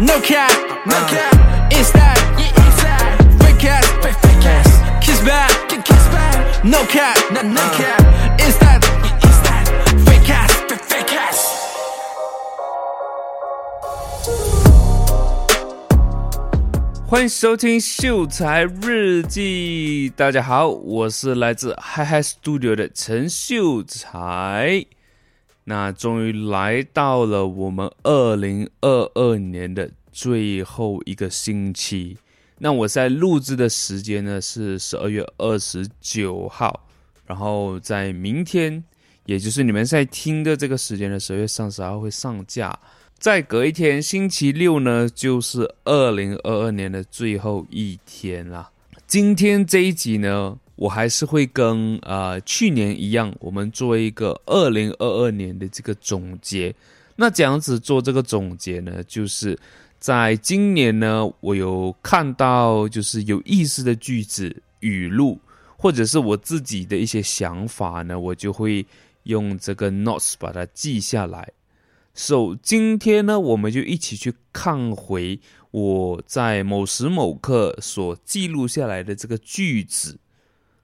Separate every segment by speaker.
Speaker 1: No cap, no cap. It's that, yeah, it's that. Fake ass, fake fake ass. Kiss back, kiss back. No cap, no no cap. It's that, yeah, it's that. Fake ass, fake fake ass.
Speaker 2: 欢迎收听《秀才日记》，大家好，我是来自 Hi Hi Studio 的陈秀才。那终于来到了我们二零二二年的最后一个星期。那我在录制的时间呢是十二月二十九号，然后在明天，也就是你们在听的这个时间的十二月三十号会上架。再隔一天，星期六呢就是二零二二年的最后一天啦。今天这一集呢。我还是会跟呃去年一样，我们做一个二零二二年的这个总结。那这样子做这个总结呢，就是在今年呢，我有看到就是有意思的句子、语录，或者是我自己的一些想法呢，我就会用这个 notes 把它记下来。So 今天呢，我们就一起去看回我在某时某刻所记录下来的这个句子。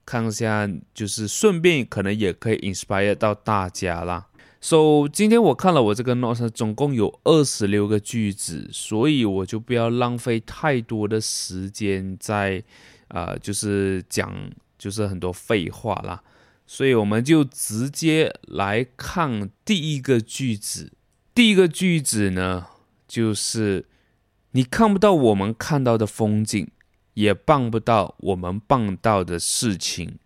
Speaker 2: 看一下，就是顺便可能也可以 inspire 到大家啦。So 今天我看了我这个 note，总共有二十六个句子，所以我就不要浪费太多的时间在、呃，就是讲就是很多废话啦。所以我们就直接来看第一个句子。第一个句子呢，就是你看不到我们看到的风景。也办不到我们办到的事情。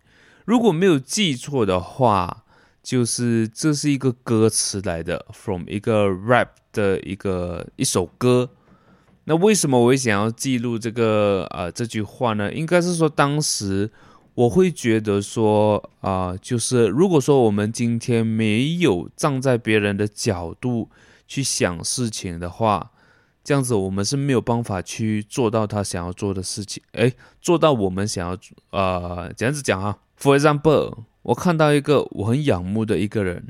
Speaker 2: 如果没有记错的话，就是这是一个歌词来的，from 一个 rap 的一个一首歌。那为什么我会想要记录这个呃这句话呢？应该是说当时我会觉得说啊、就是如果说我们今天没有站在别人的角度去想事情的话。这样子，我们是没有办法去做到他想要做的事情。诶，做到我们想要呃，这样子讲哈。For example，我看到一个我很仰慕的一个人，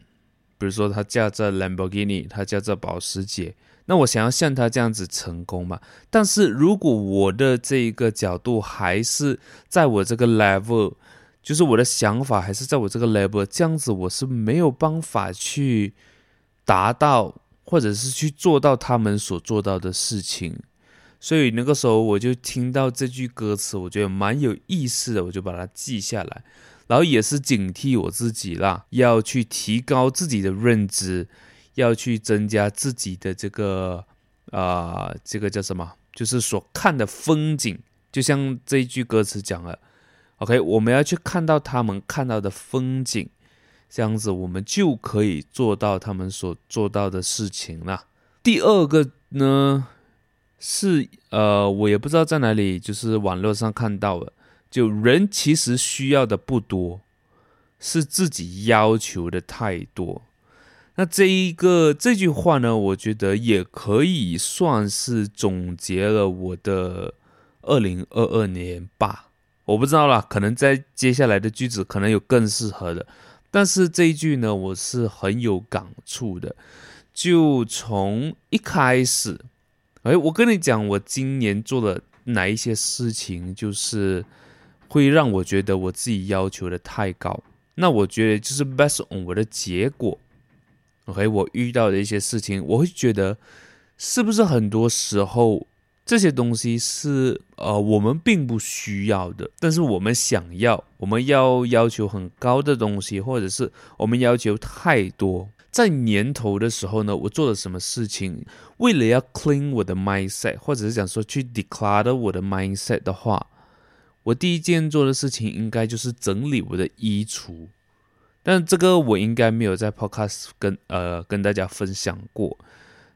Speaker 2: 比如说他驾着兰博基尼，他驾着保时捷，那我想要像他这样子成功嘛？但是如果我的这一个角度还是在我这个 level，就是我的想法还是在我这个 level，这样子我是没有办法去达到。或者是去做到他们所做到的事情，所以那个时候我就听到这句歌词，我觉得蛮有意思的，我就把它记下来，然后也是警惕我自己啦，要去提高自己的认知，要去增加自己的这个啊、这个叫什么？就是所看的风景，就像这一句歌词讲了，OK，我们要去看到他们看到的风景。这样子，我们就可以做到他们所做到的事情了。第二个呢，是呃，我也不知道在哪里，就是网络上看到了，就人其实需要的不多，是自己要求的太多。那这一个这句话呢，我觉得也可以算是总结了我的二零二二年吧。我不知道啦，可能在接下来的句子可能有更适合的。但是这一句呢，我是很有感触的。就从一开始，哎，我跟你讲，我今年做了哪一些事情，就是会让我觉得我自己要求的太高。那我觉得就是 based on 我的结果，OK，我遇到的一些事情，我会觉得是不是很多时候。这些东西是呃我们并不需要的，但是我们想要，我们要要求很高的东西，或者是我们要求太多。在年头的时候呢，我做了什么事情？为了要 clean 我的 mindset，或者是讲说去 declutter 我的 mindset 的话，我第一件做的事情应该就是整理我的衣橱。但这个我应该没有在 podcast 跟呃跟大家分享过。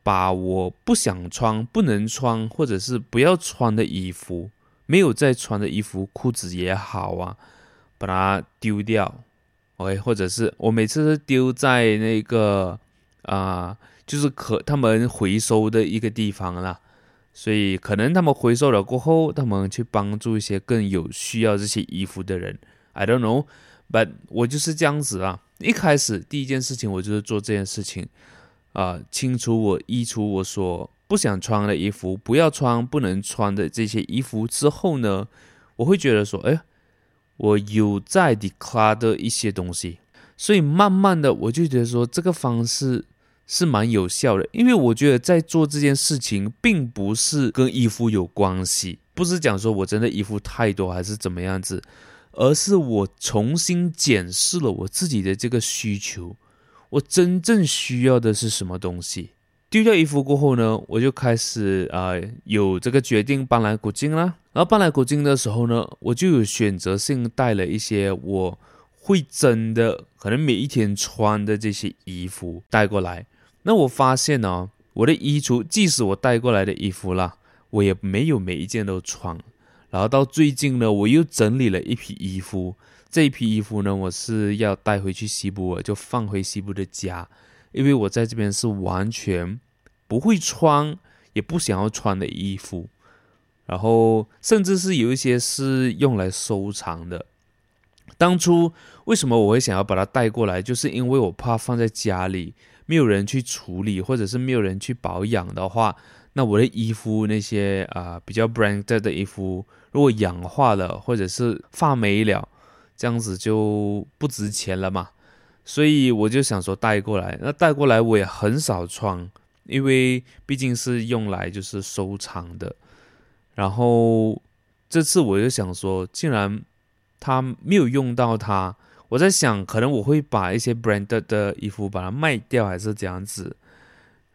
Speaker 2: 把我不想穿、不能穿，或者是不要穿的衣服，没有再穿的衣服、裤子也好啊，把它丢掉，OK，或者是我每次是丢在那个啊、就是可他们回收的一个地方啦，所以可能他们回收了过后，他们去帮助一些更有需要这些衣服的人，I don't know，but 我就是这样子啊。一开始第一件事情，我就是做这件事情。啊、清除我衣橱我所不想穿的衣服，不要穿不能穿的这些衣服之后呢，我会觉得说，哎，我有在 declutter 一些东西，所以慢慢的我就觉得说这个方式是蛮有效的，因为我觉得在做这件事情，并不是跟衣服有关系，不是讲说我真的衣服太多还是怎么样子，而是我重新检视了我自己的这个需求，我真正需要的是什么东西。丢掉衣服过后呢，我就开始啊、有这个决定搬来古晋啦。然后搬来古晋的时候呢，我就有选择性带了一些我会真的可能每一天穿的这些衣服带过来。那我发现呢、哦，我的衣橱即使我带过来的衣服啦，我也没有每一件都穿。然后到最近呢，我又整理了一批衣服，这一批衣服呢，我是要带回去西部，就放回西部的家。因为我在这边是完全不会穿，也不想要穿的衣服，然后甚至是有一些是用来收藏的。当初为什么我会想要把它带过来，就是因为我怕放在家里没有人去处理，或者是没有人去保养的话，那我的衣服那些啊、比较 branded 的衣服，如果氧化了或者是发霉了，这样子就不值钱了嘛。所以我就想说带过来，那带过来我也很少穿，因为毕竟是用来就是收藏的。然后这次我就想说，竟然他没有用到它，我在想可能我会把一些 branded 的衣服把它卖掉，还是这样子，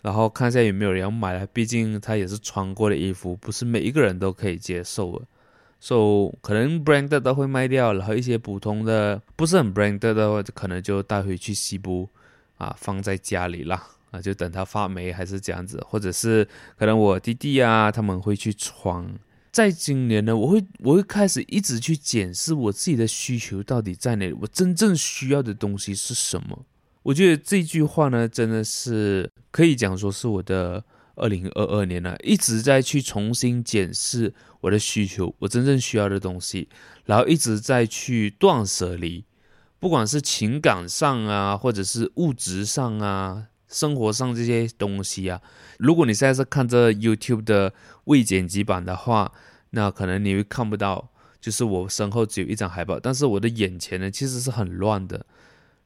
Speaker 2: 然后看一下有没有人要买了。毕竟它也是穿过的衣服，不是每一个人都可以接受的。So 可能 branded 都会卖掉，然后一些普通的不是很 branded 的话，可能就带回去西部啊，放在家里啦啊，就等它发霉还是这样子，或者是可能我弟弟啊他们会去穿。在今年呢，我会我会开始一直去检视我自己的需求到底在哪里，我真正需要的东西是什么。我觉得这句话呢，真的是可以讲说是我的。二零二二年了，一直在去重新检视我的需求，我真正需要的东西，然后一直在去断舍离，不管是情感上啊，或者是物质上啊，生活上这些东西啊。如果你现在是看这 YouTube 的未剪辑版的话，那可能你会看不到，就是我身后只有一张海报，但是我的眼前呢，其实是很乱的，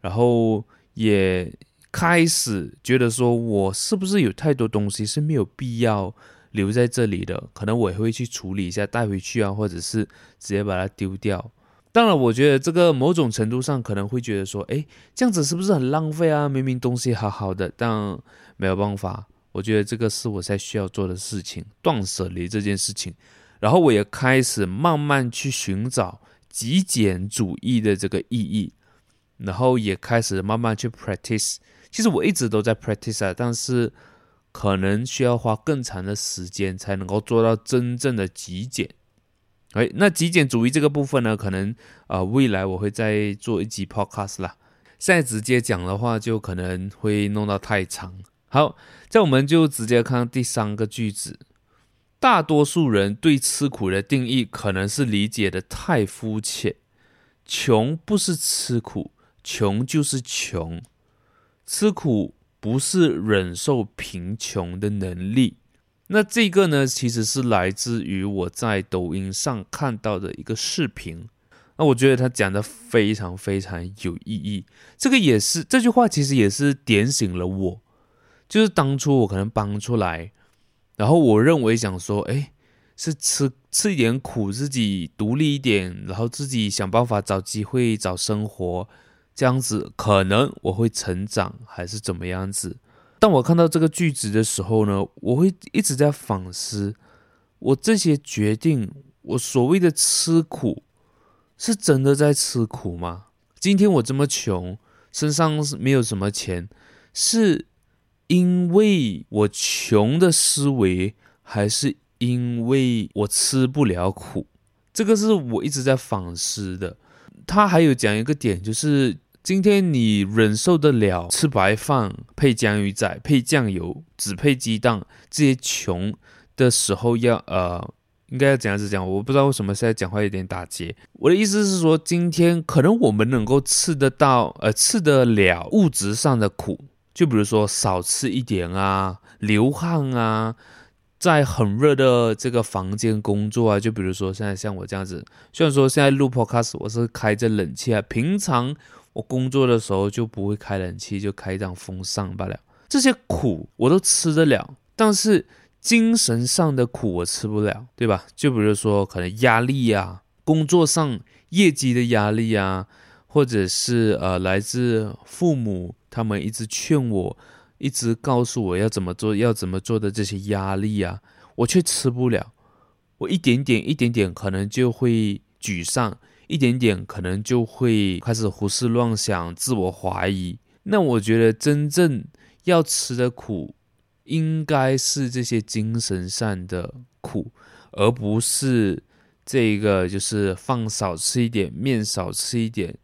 Speaker 2: 然后也。开始觉得说，我是不是有太多东西是没有必要留在这里的？可能我也会去处理一下，带回去啊，或者是直接把它丢掉。当然，我觉得这个某种程度上可能会觉得说，诶，这样子是不是很浪费啊？明明东西好好的，但没有办法。我觉得这个是我才需要做的事情，断舍离这件事情。然后我也开始慢慢去寻找极简主义的这个意义，然后也开始慢慢去 practice。其实我一直都在 practice 啊，但是可能需要花更长的时间才能够做到真正的极简。哎，那极简主义这个部分呢，可能啊、呃、未来我会再做一集 podcast 啦。现在直接讲的话，就可能会弄到太长。好，这我们就直接看第三个句子。大多数人对吃苦的定义可能是理解的太肤浅。穷不是吃苦，穷就是穷。吃苦不是忍受贫穷的能力，那这个呢，其实是来自于我在抖音上看到的一个视频。那我觉得他讲的非常非常有意义。这个也是这句话，其实也是点醒了我。就是当初我可能帮出来，然后我认为想说，哎，是吃吃一点苦，自己独立一点，然后自己想办法找机会找生活。这样子可能我会成长，还是怎么样子？当我看到这个句子的时候呢，我会一直在反思，我这些决定，我所谓的吃苦，是真的在吃苦吗？今天我这么穷，身上是没有什么钱，是因为我穷的思维，还是因为我吃不了苦？这个是我一直在反思的。他还有讲一个点，就是今天你忍受得了吃白饭配江鱼仔配酱油，只配鸡蛋，这些穷的时候要呃，应该要怎样子讲？我不知道为什么现在讲话有点打结。我的意思是说，今天可能我们能够吃得到，呃，吃得了物质上的苦，就比如说少吃一点啊，流汗啊，在很热的这个房间工作啊，就比如说现在像我这样子，虽然说现在录 Podcast 我是开着冷气啊，平常我工作的时候就不会开冷气，就开一张风扇罢了。这些苦我都吃得了，但是精神上的苦我吃不了，对吧？就比如说可能压力啊，工作上业绩的压力啊。或者是呃，来自父母，他们一直劝我，一直告诉我要怎么做，要怎么做的这些压力啊，我却吃不了。我一点点，一点点，可能就会沮丧，一点点，可能就会开始胡思乱想，自我怀疑。那我觉得真正要吃的苦，应该是这些精神上的苦，而不是这个就是饭少吃一点，面少吃一点。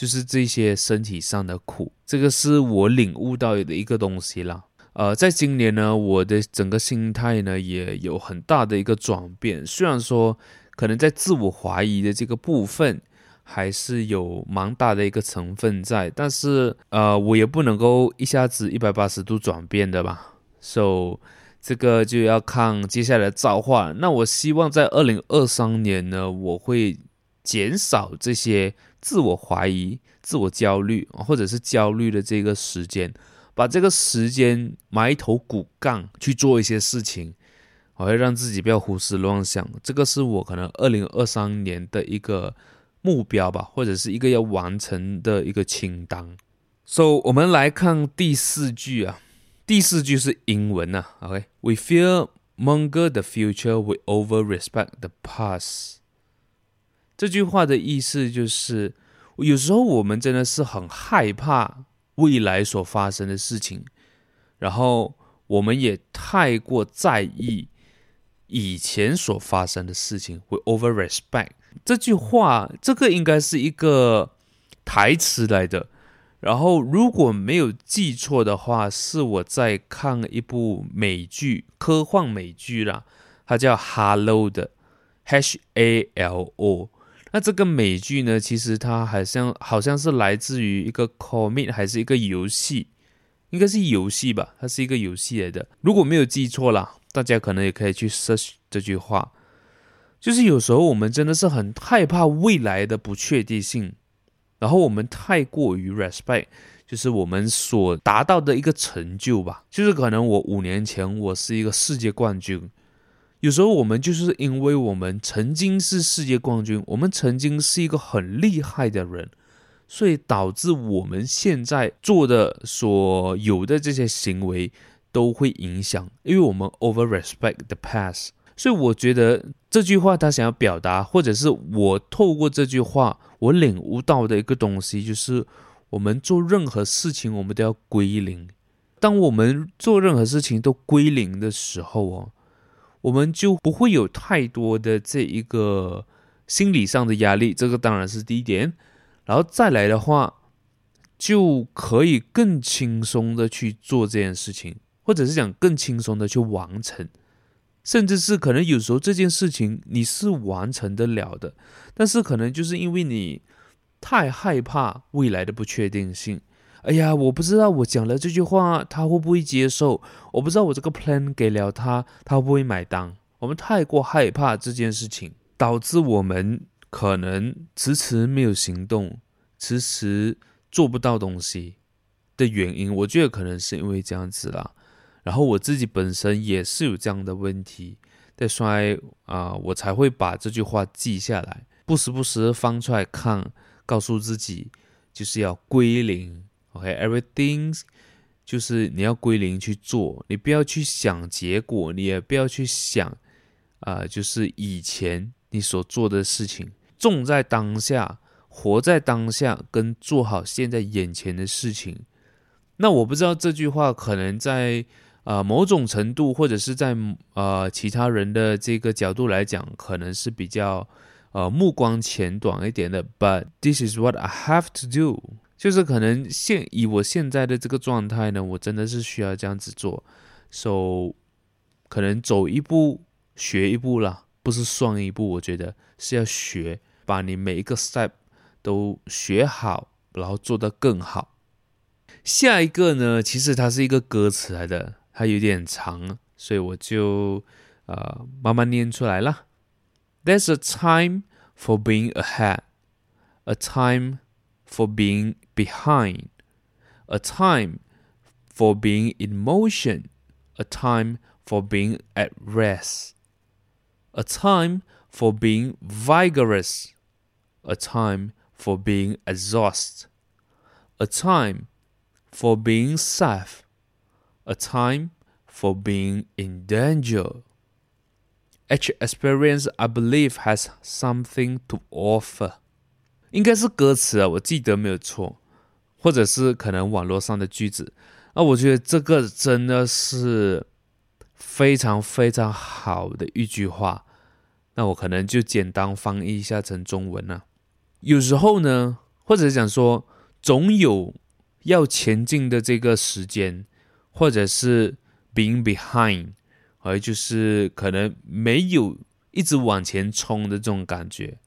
Speaker 2: 就是这些身体上的苦，这个是我领悟到的一个东西啦。呃，在今年呢，我的整个心态呢也有很大的一个转变。虽然说可能在自我怀疑的这个部分还是有蛮大的一个成分在，但是呃，我也不能够一下子一百八十度转变的吧。So 这个就要看接下来的造化。那我希望在二零二三年呢，我会减少这些。自我怀疑、自我焦虑，或者是焦虑的这个时间，把这个时间埋头苦干去做一些事情，我会让自己不要胡思乱想。这个是我可能二零二三年的一个目标吧，或者是一个要完成的一个清单。So，我们来看第四句啊，第四句是英文啊。OK，We fear monger the future, we over respect the past. 这句话的意思就是，有时候我们真的是很害怕未来所发生的事情，然后我们也太过在意以前所发生的事情，会 over respect。这句话，这个应该是一个台词来的。然后如果没有记错的话，是我在看一部美剧，科幻美剧啦，它叫 Halo 的 H A L O。那这个美剧呢，其实它好像好像是来自于一个 comic 还是一个游戏，应该是游戏吧，它是一个游戏来的。如果没有记错啦，大家可能也可以去 search 这句话。就是有时候我们真的是很害怕未来的不确定性，然后我们太过于 respect，就是我们所达到的一个成就吧。就是可能我五年前我是一个世界冠军。有时候我们就是因为我们曾经是世界冠军，我们曾经是一个很厉害的人，所以导致我们现在做的所有的这些行为都会影响，因为我们 over respect the past。所以我觉得这句话他想要表达，或者是我透过这句话我领悟到的一个东西，就是我们做任何事情我们都要归零。当我们做任何事情都归零的时候哦。我们就不会有太多的这一个心理上的压力，这个当然是第一点。然后再来的话，就可以更轻松的去做这件事情，或者是讲更轻松的去完成，甚至是可能有时候这件事情你是完成得了的，但是可能就是因为你太害怕未来的不确定性。哎呀，我不知道我讲了这句话，他会不会接受？我不知道我这个 plan 给了他，他会不会买单？我们太过害怕这件事情，导致我们可能迟迟没有行动，迟迟做不到东西的原因，我觉得可能是因为这样子啦。然后我自己本身也是有这样的问题，在衰啊，我才会把这句话记下来，不时不时翻出来看，告诉自己就是要归零。OK，everything's 就是你要归零去做，你不要去想结果，你也不要去想啊、呃，就是以前你所做的事情，重在当下，活在当下，跟做好现在眼前的事情。那我不知道这句话可能在啊、呃、某种程度，或者是在呃其他人的这个角度来讲，可能是比较呃目光浅短一点的。But this is what I have to do. 就是可能现以我现在的这个状态呢，我真的是需要这样子做，so 可能走一步学一步啦，不是算一步，我觉得是要学，把你每一个 step 都学好，然后做得更好。下一个呢，其实它是一个歌词来的，它有点长，所以我就呃慢慢念出来了。There's a time for being ahead, a time for being behind, a time for being in motion, a time for being at rest, a time for being vigorous, a time for being exhausted, a time for being safe, a time for being in danger. Each experience, I believe, has something to offer. 应该是歌词啊，我记得没有错， 或者是可能网络上的句子。啊，我觉得这个真的是非常非常好的一句话。那我可能就简单翻译一下成中文了。有时候呢，或者讲说，总有要前进的这个时间，或者是 being behind，而就是可能没有一直往前冲的这种感觉。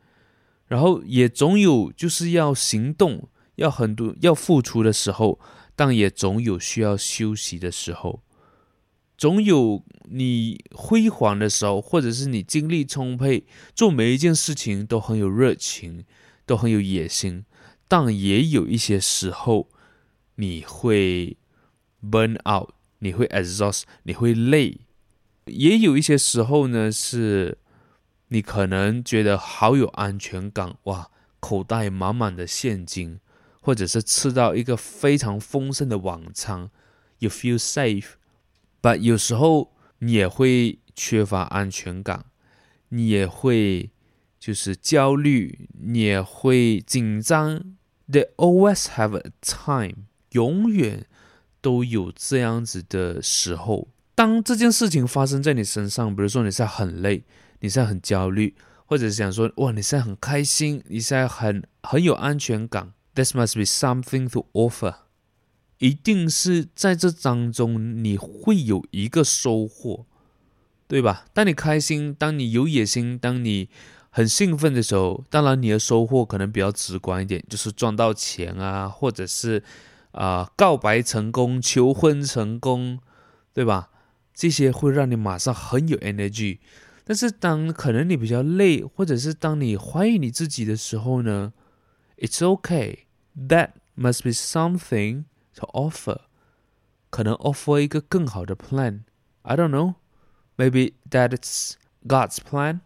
Speaker 2: 然后也总有就是要行动，要很多要付出的时候。但也总有需要休息的时候，总有你辉煌的时候，或者是你精力充沛，做每一件事情都很有热情，都很有野心。但也有一些时候，你会 burn out，你会 exhaust，你会累。也有一些时候呢，是你可能觉得好有安全感，哇，口袋满满的现金。或者是吃到一个非常丰盛的晚餐，you feel safe，but 有时候你也会缺乏安全感，你也会就是焦虑，你也会紧张。They always have a time，永远都有这样子的时候。当这件事情发生在你身上，比如说你现在很累，你现在很焦虑，或者是想说哇，你现在很开心，你现在很很有安全感。This must be something to offer，一定是在这当中你会有一个收获，对吧？当你开心，当你有野心，当你很兴奋的时候，当然你的收获可能比较直观一点，就是赚到钱啊，或者是啊、告白成功、求婚成功，对吧？这些会让你马上很有 energy。但是当可能你比较累，或者是当你怀疑你自己的时候呢 ？It's okay. That must be something to offer. 可能 offer 一个更好的 plan. I don't know. Maybe that's God's plan.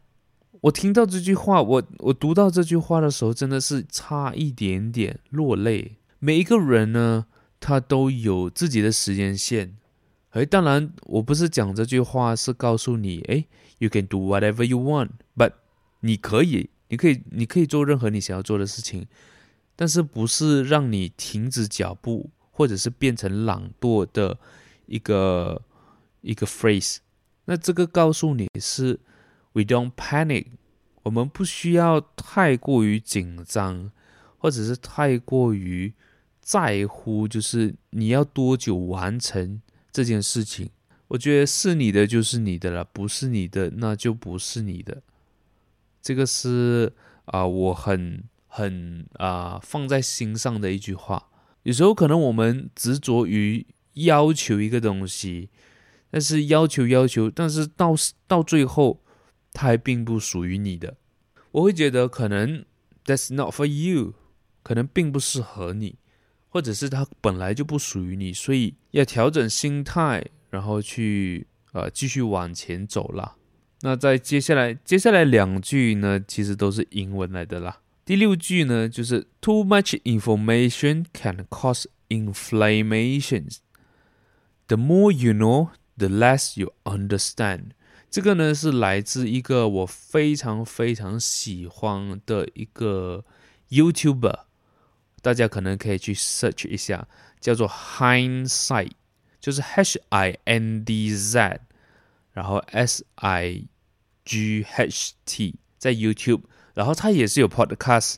Speaker 2: 我听到这句话，我我读到这句话的时候，真的是差一点点落泪。每一个人呢，他都有自己的时间线。诶，当然，我不是讲这句话是告诉你，诶，you can do whatever you want. But 你可以。 你可以，你可以做任何你想要做的事情，但是不是让你停止脚步，或者是变成懒惰的一个一个 phrase。那这个告诉你是 we don't panic，我们不需要太过于紧张，或者是太过于在乎，就是你要多久完成这件事情。我觉得是你的就是你的了，不是你的那就不是你的。这个是啊、我很很啊、放在心上的一句话。有时候可能我们执着于要求一个东西，但是要求要求，但是到到最后，它还并不属于你的。我会觉得可能 that's not for you，可能并不适合你，或者是它本来就不属于你，所以要调整心态，然后去呃继续往前走了。那在接下来接下来两句呢，其实都是英文来的啦。第六句呢，就是 Too much information can cause inflammation. The more you know, the less you understand. 这个呢是来自一个我非常非常喜欢的一个 YouTuber，大家可能可以去 search 一下，叫做 Hindsight，就是 H I N D Z。然后 S I G H T 在 YouTube，然后他也是有 Podcast，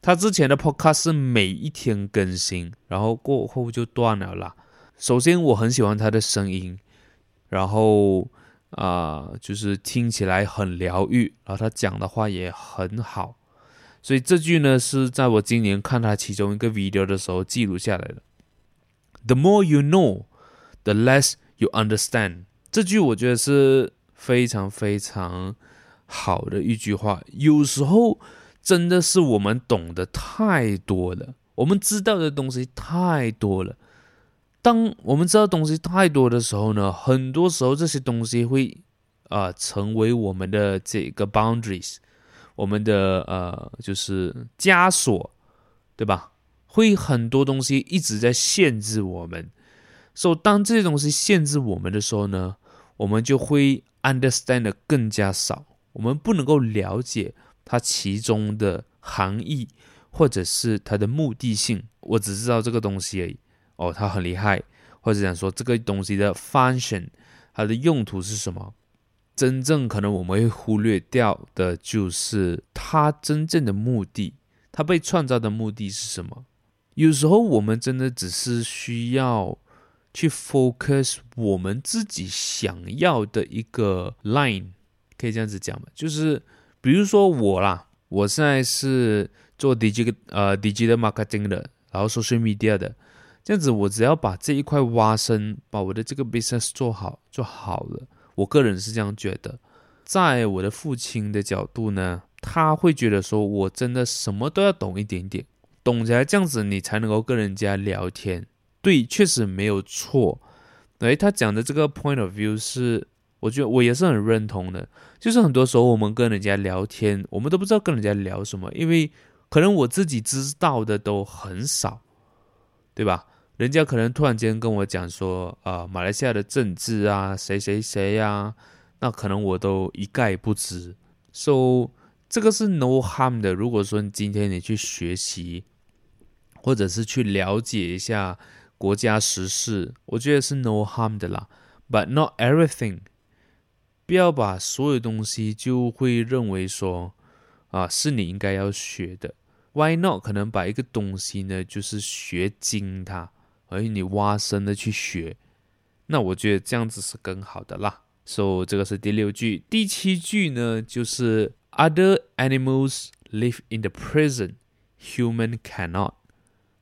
Speaker 2: 他之前的 Podcast 是每一天更新，然后过后就断了啦。首先我很喜欢他的声音，然后啊、就是听起来很疗愈，然后他讲的话也很好，所以这句呢是在我今年看他其中一个 video 的时候记录下来的。The more you know, the less You understand？这句我觉得是非常非常好的一句话。有时候真的是我们懂得太多了，我们知道的东西太多了。当我们知道东西太多的时候呢，很多时候这些东西会啊、成为我们的这个 boundaries，我们的呃就是枷锁，对吧？会很多东西一直在限制我们。所以当这些东西限制我们的时候呢，我们就会 understand 的更加少，我们不能够了解它其中的含义，或者是它的目的性。我只知道这个东西而已。哦，它很厉害，或者想说这个东西的 function，它的用途是什么？真正可能我们会忽略掉的就是它真正的目的，它被创造的目的是什么？有时候我们真的只是需要。去 focus 我们自己想要的一个 line，可以这样子讲吗？就是比如说我啦，我现在是做 digital 呃 digital marketing 的，然后 social media 的，这样子我只要把这一块挖深，把我的这个 business 做好就好了。我个人是这样觉得。在我的父亲的角度呢，他会觉得说我真的什么都要懂一点点，懂起来这样子你才能够跟人家聊天。对，确实没有错。哎，他讲的这个 point of view 是，我觉得我也是很认同的。就是很多时候我们跟人家聊天，我们都不知道跟人家聊什么，因为可能我自己知道的都很少，对吧？人家可能突然间跟我讲说，啊、马来西亚的政治啊，谁谁谁呀、啊，那可能我都一概不知。So 这个是 no harm 的。如果说你今天你去学习，或者是去了解一下。国家时事，我觉得是 no harm 的啦，but not everything。不要把所有东西就会认为说啊是你应该要学的。Why not？可能把一个东西呢，就是学精它，而你挖深的去学，那我觉得这样子是更好的啦。So 这个是第六句，第七句呢就是 Other animals live in the prison，human cannot.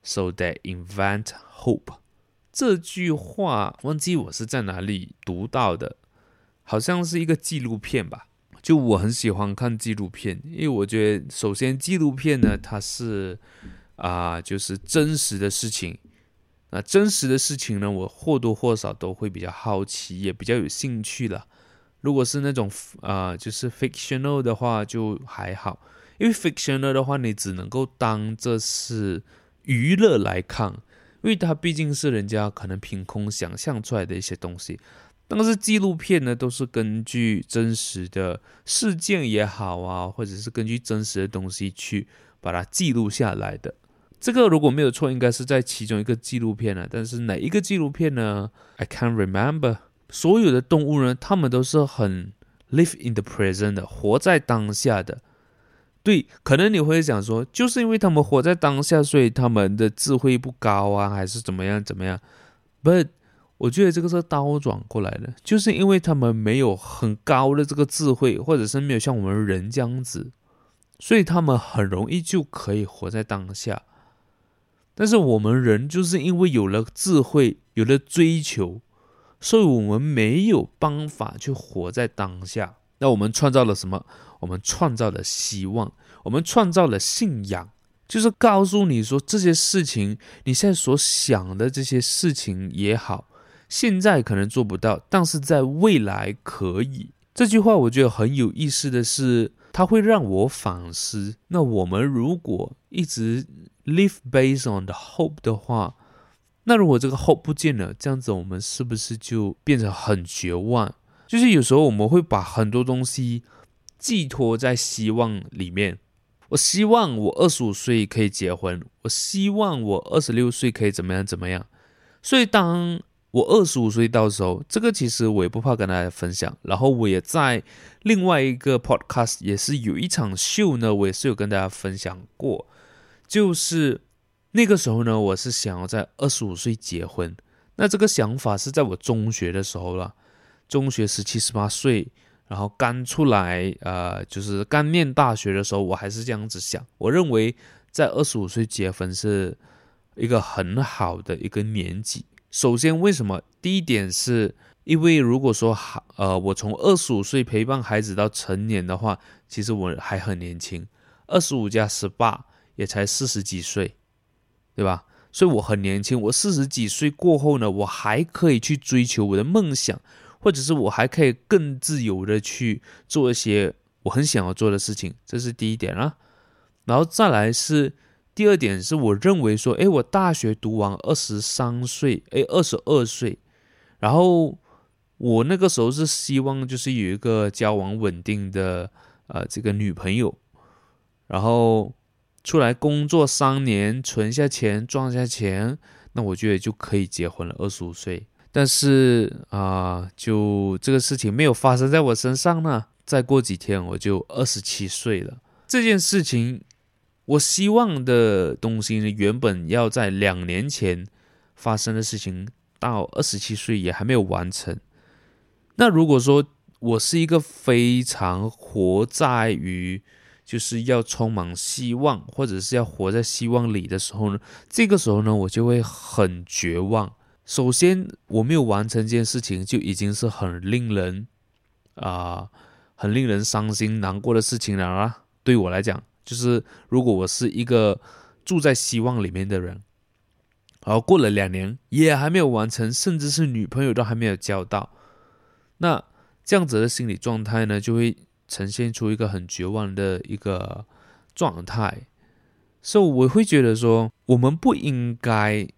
Speaker 2: So they invent hope。这句话忘记我是在哪里读到的，好像是一个纪录片吧。就我很喜欢看纪录片，因为我觉得首先纪录片呢，它是啊、就是真实的事情。那真实的事情呢，我或多或少都会比较好奇，也比较有兴趣了。如果是那种啊、就是 fictional 的话，就还好，因为 fictional 的话，你只能够当这是。娱乐来看，因为它毕竟是人家可能凭空想象出来的一些东西，但是纪录片呢，都是根据真实的事件也好啊，或者是根据真实的东西去把它记录下来的。这个如果没有错，应该是在其中一个纪录片呢。但是哪一个纪录片呢？I can't remember。所有的动物呢，它们都是很 live in the present 的，活在当下的。对，可能你会想说，就是因为他们活在当下，所以他们的智慧不高啊，还是怎么样怎么样？But 我觉得这个是倒转过来的，就是因为他们没有很高的这个智慧，或者是没有像我们人这样子，所以他们很容易就可以活在当下。但是我们人就是因为有了智慧，有了追求，所以我们没有办法去活在当下。那我们创造了什么？我们创造了希望，我们创造了信仰，就是告诉你说这些事情，你现在所想的这些事情也好，现在可能做不到，但是在未来可以。这句话我觉得很有意思的是，它会让我反思。那我们如果一直 live based on the hope 的话，那如果这个 hope 不见了，这样子我们是不是就变成很绝望？就是有时候我们会把很多东西。寄托在希望里面。我希望我二十五岁可以结婚，我希望我二十六岁可以怎么样怎么样。所以当我二十五岁到时候，这个其实我也不怕跟大家分享。然后我也在另外一个 podcast 也是有一场秀呢，我也是有跟大家分享过。就是那个时候呢，我是想要在二十五岁结婚。那这个想法是在我中学的时候了，中学十七十八岁。然后刚出来，呃，就是刚念大学的时候，我还是这样子想。我认为在二十五岁结婚是一个很好的一个年纪，首先，为什么？第一点是因为如果说呃，我从二十五岁陪伴孩子到成年的话，其实我还很年轻，二十五加十八也才四十几岁，对吧？所以我很年轻。我四十几岁过后呢，我还可以去追求我的梦想，或者是我还可以更自由的去做一些我很想要做的事情，这是第一点啊。然后再来是第二点，是我认为说，诶，我大学读完二十三岁，诶，二十二岁，然后我那个时候是希望就是有一个交往稳定的呃这个女朋友，然后出来工作三年，存下钱，赚下钱，那我觉得就可以结婚了。二十五岁，但是啊、就这个事情没有发生在我身上呢。再过几天我就二十七岁了，这件事情。我希望的东西呢，原本要在两年前发生的事情，到二十七岁也还没有完成。那如果说我是一个非常活在于就是要充满希望，或者是要活在希望里的时候呢，这个时候呢，我就会很绝望。首先，我没有完成这件事情，就已经是很令人啊、很令人伤心难过的事情了啊，对我来讲。就是如果我是一个住在希望里面的人，然后过了两年也还没有完成，甚至是女朋友都还没有交到，那这样子的心理状态呢，就会呈现出一个很绝望的一个状态。所以我会觉得说，我们不应该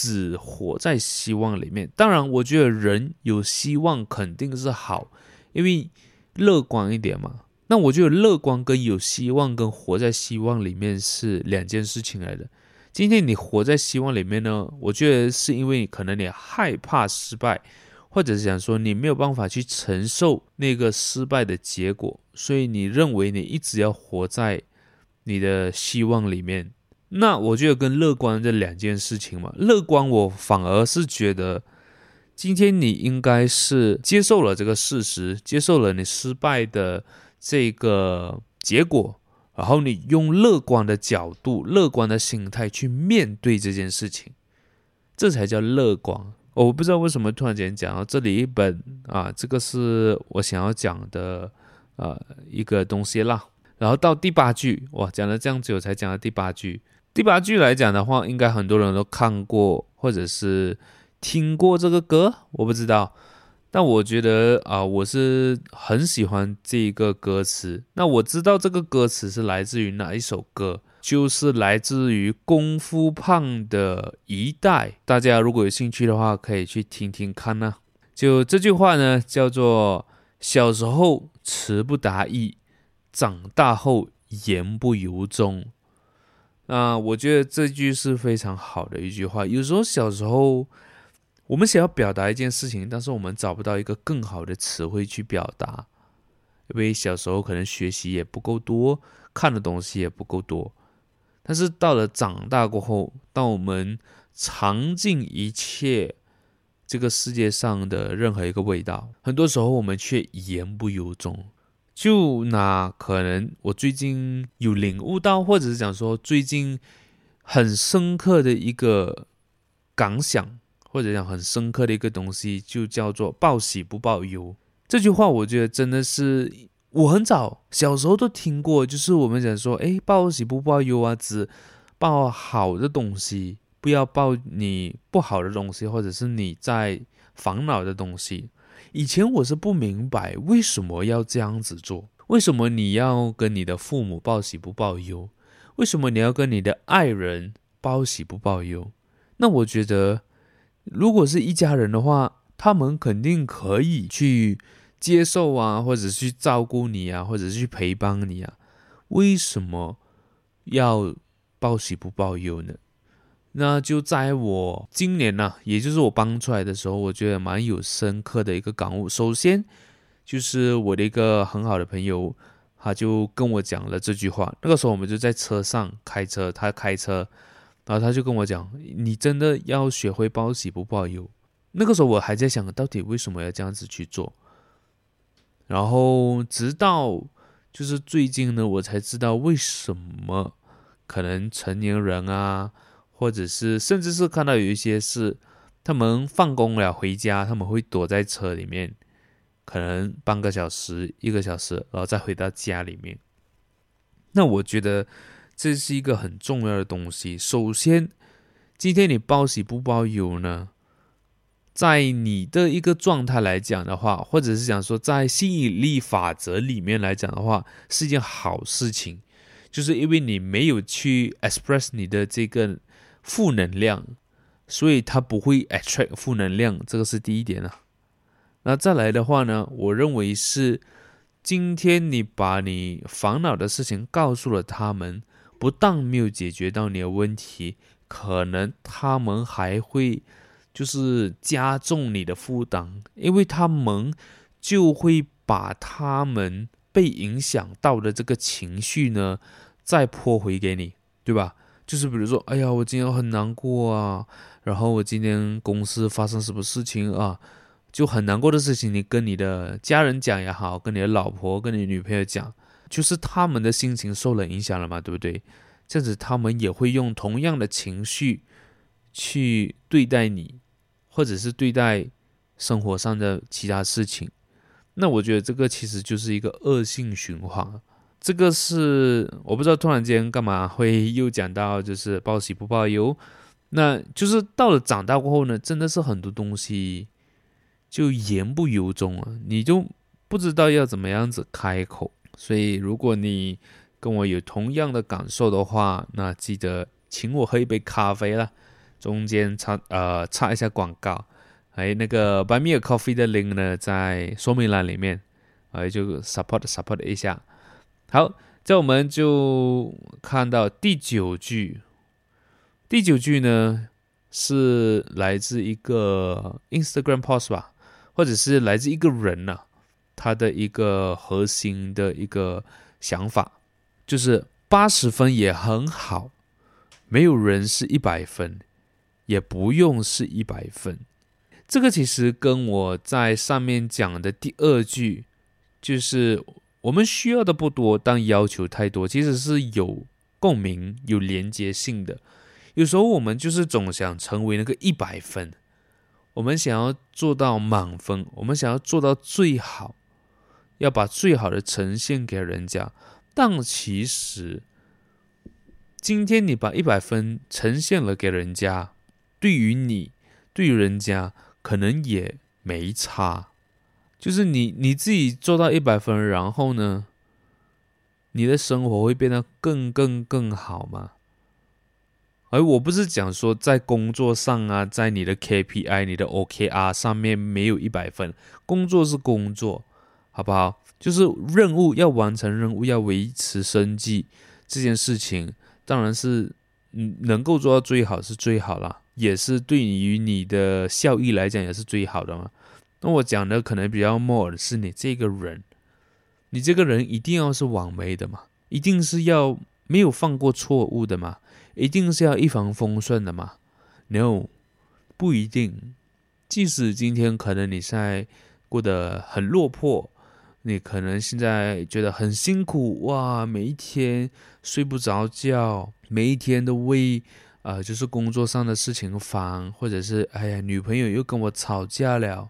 Speaker 2: 只活在希望里面。当然，我觉得人有希望肯定是好，因为乐观一点嘛。那我觉得乐观跟有希望跟活在希望里面是两件事情来的。今天你活在希望里面呢，我觉得是因为可能你害怕失败，或者是想说你没有办法去承受那个失败的结果，所以你认为你一直要活在你的希望里面。那我觉得跟乐观这两件事情嘛，乐观我反而是觉得今天你应该是接受了这个事实，接受了你失败的。这个结果，然后你用乐观的角度、乐观的心态去面对这件事情，这才叫乐观。我不知道为什么突然间讲到这里一本啊，这个是我想要讲的呃一个东西啦。然后到第八句，哇，讲了这样久才讲到第八句。第八句来讲的话，应该很多人都看过或者是听过这个歌，我不知道。但我觉得啊、我是很喜欢这个歌词。那我知道这个歌词是来自于哪一首歌，就是来自于功夫胖的一代。大家如果有兴趣的话，可以去听听看呢、就这句话呢，叫做“小时候词不达意，长大后言不由衷”。啊，我觉得这句是非常好的一句话。有时候小时候。我们想要表达一件事情，但是我们找不到一个更好的词汇去表达，因为小时候可能学习也不够多，看的东西也不够多。但是到了长大过后，当我们尝尽一切这个世界上的任何一个味道，很多时候我们却言不由衷。就拿可能我最近有领悟到，或者是讲说最近很深刻的一个感想。或者讲很深刻的一个东西，就叫做报喜不报忧。这句话我觉得真的是我很早小时候都听过，就是我们讲说，哎，报喜不报忧啊，只报好的东西，不要报你不好的东西，或者是你在烦恼的东西。以前我是不明白为什么要这样子做，为什么你要跟你的父母报喜不报忧？为什么你要跟你的爱人报喜不报忧？那我觉得。如果是一家人的话，他们肯定可以去接受啊，或者去照顾你啊，或者去陪伴你啊。为什么要报喜不报忧呢？那就在我今年呢、也就是我帮出来的时候，我觉得蛮有深刻的一个感悟。首先，就是我的一个很好的朋友，他就跟我讲了这句话。那个时候我们就在车上开车，他开车。然后他就跟我讲：“你真的要学会报喜不报忧。”那个时候我还在想，到底为什么要这样子去做。然后直到就是最近呢，我才知道为什么可能成年人啊，或者是甚至是看到有一些是他们放工了回家，他们会躲在车里面，可能半个小时、一个小时，然后再回到家里面。那我觉得这是一个很重要的东西。首先，今天你报喜不报忧呢？在你的一个状态来讲的话，或者是讲说在吸引力法则里面来讲的话，是一件好事情，就是因为你没有去 express 你的这个负能量，所以它不会 attract 负能量，这个是第一点啊。那再来的话呢，我认为是今天你把你烦恼的事情告诉了他们，不但没有解决到你的问题，可能他们还会。就是加重你的负担，因为他们就会把他们被影响到的这个情绪呢，再泼回给你，对吧？就是比如说，哎呀，我今天很难过啊，然后我今天公司发生什么事情啊，就很难过的事情，你跟你的家人讲也好，跟你的老婆、跟你女朋友讲，就是他们的心情受了影响了嘛，对不对？这样子他们也会用同样的情绪去对待你。或者是对待生活上的其他事情，那我觉得这个其实就是一个恶性循环。这个是我不知道突然间干嘛会又讲到就是报喜不报忧，那就是到了长大过后呢，真的是很多东西就言不由衷啊，你就不知道要怎么样子开口。所以如果你跟我有同样的感受的话，那记得请我喝一杯咖啡啦。中间插呃插一下广告，哎，那个 Buy Me a Coffee 的 link 呢，在说明栏里面，哎，就 support support 一下。好，这我们就看到第九句，第九句呢是来自一个 Instagram post 吧，或者是来自一个人呐、他的一个核心的一个想法，就是八十分也很好，没有人是一百分。也不用是一百分，这个其实跟我在上面讲的第二句，就是我们需要的不多，但要求太多，其实是有共鸣、有连接性的。有时候我们就是总想成为那个一百分，我们想要做到满分，我们想要做到最好，要把最好的呈现给人家。但其实，今天你把一百分呈现了给人家。对于你，对于人家，可能也没差。就是你你自己做到一百分，然后呢，你的生活会变得更更更好吗？而我不是讲说在工作上啊，在你的 KPI、你的 OKR 上面没有一百分，工作是工作，好不好？就是任务要完成，任务要维持生计这件事情，当然是嗯能够做到最好是最好啦。也是对于你的效益来讲也是最好的嘛。那我讲的可能比较 more 的是你这个人，你这个人一定要是完美的嘛，一定是要没有犯过错误的嘛，一定是要一帆风顺的嘛。No，不一定。即使今天可能你现在过得很落魄，你可能现在觉得很辛苦哇，每一天睡不着觉，每一天都为。啊、呃，就是工作上的事情烦，或者是哎呀，女朋友又跟我吵架了，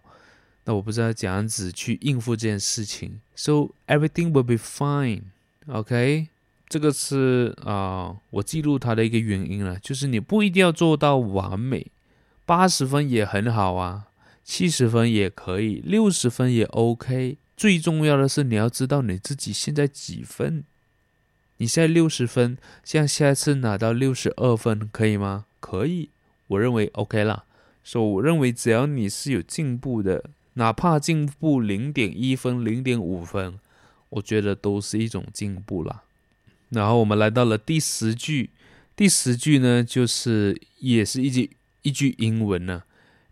Speaker 2: 那我不知道怎样子去应付这件事情。So everything will be fine，OK？这个是啊、我记录它的一个原因了，就是你不一定要做到完美，八十分也很好啊，七十分也可以，六十分也 OK。最重要的是你要知道你自己现在几分。你现在六十分，像下次拿到六十二分可以吗？可以，我认为 OK 啦。所以我认为只要你是有进步的，哪怕进步零点一分、零点五分，我觉得都是一种进步啦。然后我们来到了第十句，第十句呢，就是也是一句一句英文呢。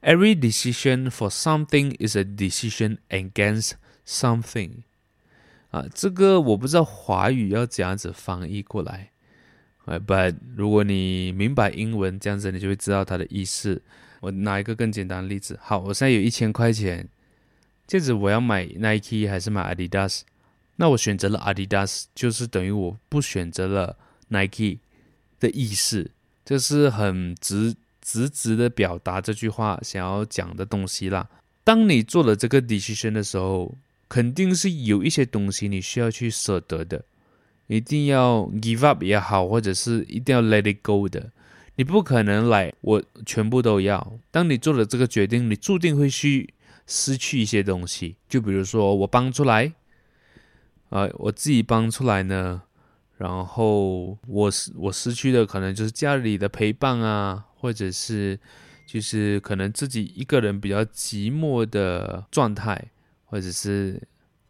Speaker 2: Every decision for something is a decision against something. 啊，这个我不知道华语要怎样子翻译过来，哎，but 如果你明白英文，这样子你就会知道它的意思。我拿一个更简单的例子，好，我现在有一千块钱，这样子我要买 Nike 还是买 Adidas？那我选择了 Adidas，就是等于我不选择了 Nike 的意思，这是很直直直的表达这句话想要讲的东西啦。当你做了这个 decision 的时候，肯定是有一些东西你需要去舍得的，一定要 give up 也好，或者是一定要 let it go 的。你不可能来，我全部都要。当你做了这个决定，你注定会去失去一些东西。就比如说我搬出来，啊、我自己搬出来呢，然后我失我失去的可能就是家里的陪伴啊，或者是就是可能自己一个人比较寂寞的状态。或者是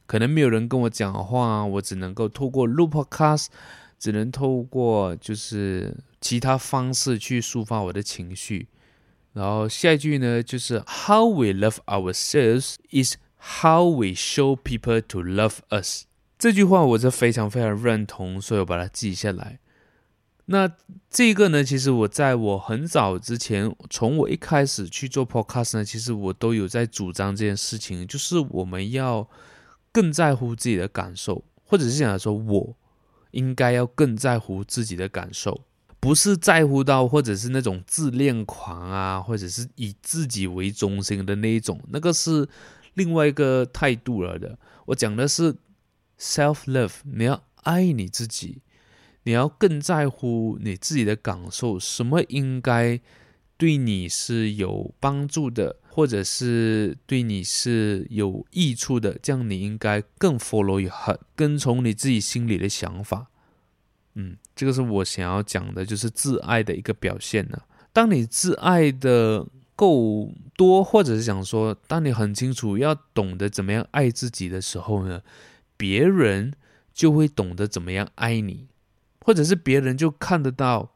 Speaker 2: 可能没有人跟我讲话，我只能够透过录 podcast，只能透过就是其他方式去抒发我的情绪。然后下一句呢，就是 How we love ourselves is how we show people to love us。这句话我是非常非常认同，所以我把它记下来。那这个呢，其实我在我很早之前，从我一开始去做 podcast 呢，其实我都有在主张这件事情，就是我们要更在乎自己的感受，或者是想说，我应该要更在乎自己的感受，不是在乎到或者是那种自恋狂啊，或者是以自己为中心的那一种，那个是另外一个态度了的。我讲的是 self love，你要爱你自己。你要更在乎你自己的感受，什么应该对你是有帮助的，或者是对你是有益处的，这样你应该更 follow 很跟从你自己心里的想法。嗯，这个是我想要讲的，就是自爱的一个表现呢。当你自爱的够多，或者是想说，当你很清楚要懂得怎么样爱自己的时候呢，别人就会懂得怎么样爱你。或者是别人就看得到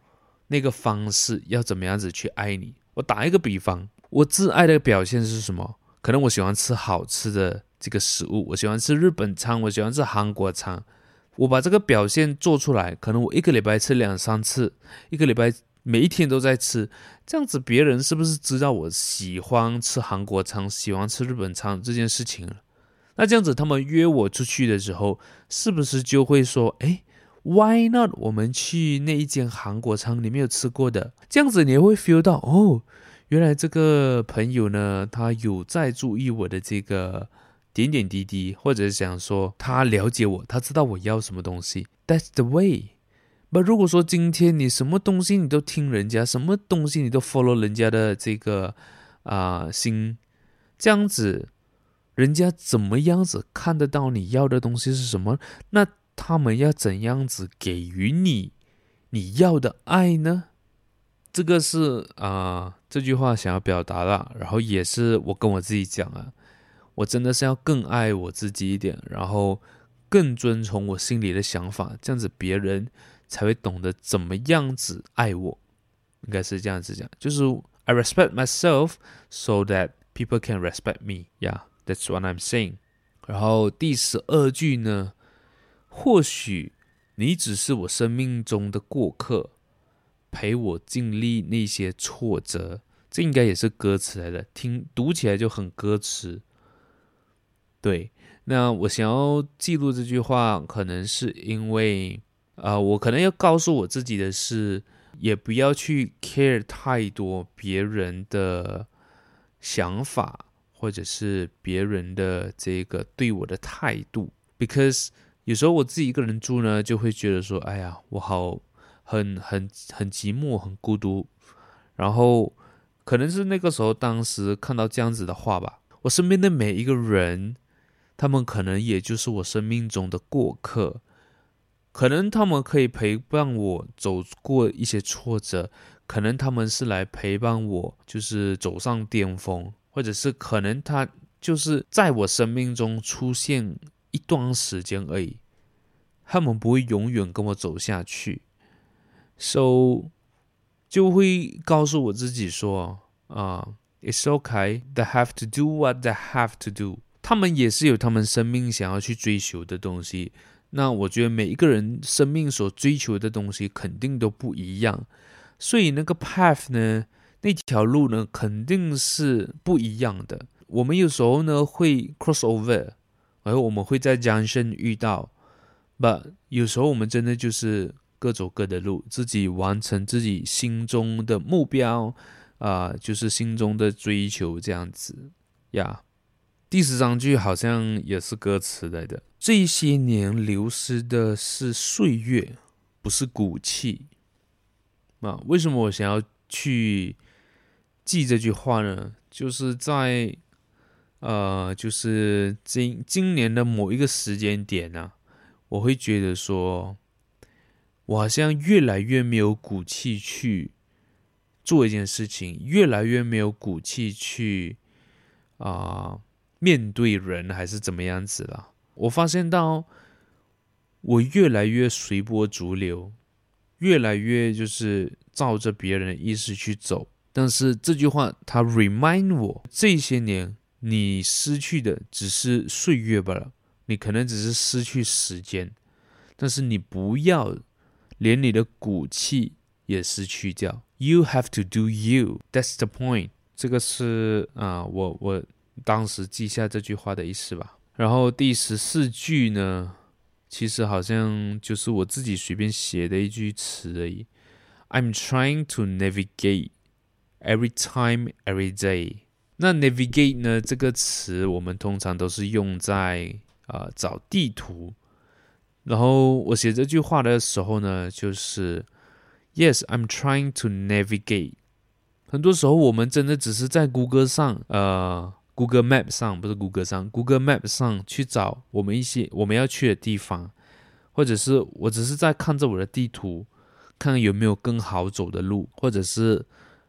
Speaker 2: 那个方式要怎么样子去爱你。我打一个比方，我自爱的表现是什么？可能我喜欢吃好吃的这个食物，我喜欢吃日本餐，我喜欢吃韩国餐。我把这个表现做出来，可能我一个礼拜吃两三次，一个礼拜每一天都在吃，这样子别人是不是知道我喜欢吃韩国餐，喜欢吃日本餐这件事情了？那这样子他们约我出去的时候，是不是就会说，哎？Why not？我们去那一间韩国餐，你没有吃过的，这样子你会 feel 到哦，原来这个朋友呢，他有在注意我的这个点点滴滴，或者是想说他了解我，他知道我要什么东西。That's the way。那如果说今天你什么东西你都听人家，什么东西你都 follow 人家的这个啊、心，这样子，人家怎么样子看得到你要的东西是什么？那他们要怎样子给予你你要的爱呢？这个是啊、这句话想要表达的，然后也是我跟我自己讲啊，我真的是要更爱我自己一点，然后更遵从我心里的想法，这样子别人才会懂得怎么样子爱我。应该是这样子讲，就是 I respect myself so that people can respect me. Yeah, that's what I'm saying. 然后第十二句呢？或许你只是我生命中的过客，陪我经历那些挫折。这应该也是歌词来的，听读起来就很歌词。对，那我想要记录这句话，可能是因为啊、呃，我可能要告诉我自己的是，也不要去 care 太多别人的想法，或者是别人的这个对我的态度，because。有时候我自己一个人住呢，就会觉得说，哎呀，我好很很很寂寞，很孤独。然后可能是那个时候，当时看到这样子的话吧，我身边的每一个人，他们可能也就是我生命中的过客，可能他们可以陪伴我走过一些挫折，可能他们是来陪伴我，就是走上巅峰，或者是可能他就是在我生命中出现。一段时间而已，他们不会永远跟我走下去，so 就会告诉我自己说啊、，it's okay，they have to do what they have to do。他们也是有他们生命想要去追求的东西。那我觉得每一个人生命所追求的东西肯定都不一样，所以那个 path 呢，那条路呢，肯定是不一样的。我们有时候呢会 cross over。而我们会在江边遇到，but 有时候我们真的就是各走各的路，自己完成自己心中的目标，啊、就是心中的追求这样子呀。第十章句好像也是歌词来的。这些年流失的是岁月，不是骨气。啊，为什么我想要去记这句话呢？就是在呃，就是今今年的某一个时间点呢、我会觉得说，我好像越来越没有骨气去做一件事情，越来越没有骨气去啊。面对人还是怎么样子了？我发现到我越来越随波逐流，越来越就是照着别人的意思去走。但是这句话它 remind 我，这些年你失去的只是岁月罢了，你可能只是失去时间，但是你不要连你的骨气也失去掉。You have to do you. That's the point. 这个是啊，我我。当时记下这句话的意思吧。然后第十四句呢，其实好像就是我自己随便写的一句词而已。I'm trying to navigate every time, every day。那 navigate 呢，这个词我们通常都是用在啊、呃、找地图。然后我写这句话的时候呢，就是 Yes, I'm trying to navigate。很多时候我们真的只是在谷歌上，呃。Google Map 上不是谷歌上，Google Map 上去找我们一些我们要去的地方，或者是我只是在看着我的地图，看看有没有更好走的路，或者是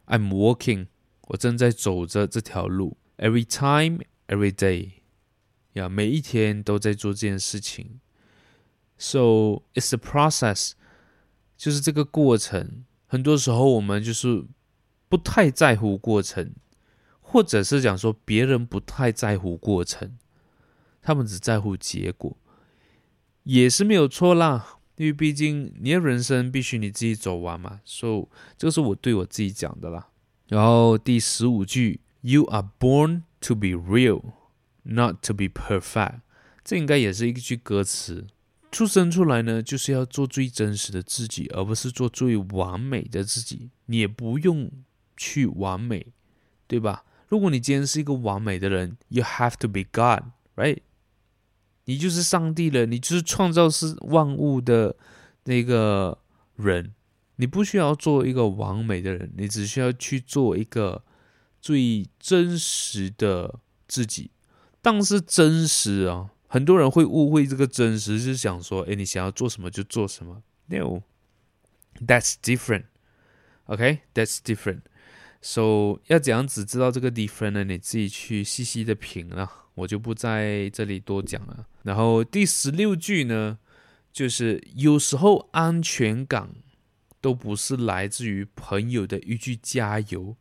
Speaker 2: I'm walking，我正在走着这条路。Every time, every day，呀，每一天都在做这件事情。So it's a process，就是这个过程。很多时候我们就是不太在乎过程。或者是讲说别人不太在乎过程，他们只在乎结果，也是没有错啦。因为毕竟你的人生必须你自己走完嘛。So 这个是我对我自己讲的啦。然后第十五句，You are born to be real, not to be perfect。这应该也是一句歌词。出生出来呢，就是要做最真实的自己，而不是做最完美的自己。你也不用去完美，对吧？如果你今天是一个完美的人，You have to be God，right？你就是上帝了，你就是创造是万物的那个人，你不需要做一个完美的人，你只需要去做一个最真实的自己。但是真实啊，很多人会误会这个真实，是想说，哎，你想要做什么就做什么。No，that's different。OK，that's different。So 要怎样子知道这个 different 呢？你自己去细细的品了，我就不在这里多讲了。然后第十六句呢，就是有时候安全感都不是来自于朋友的一句加油，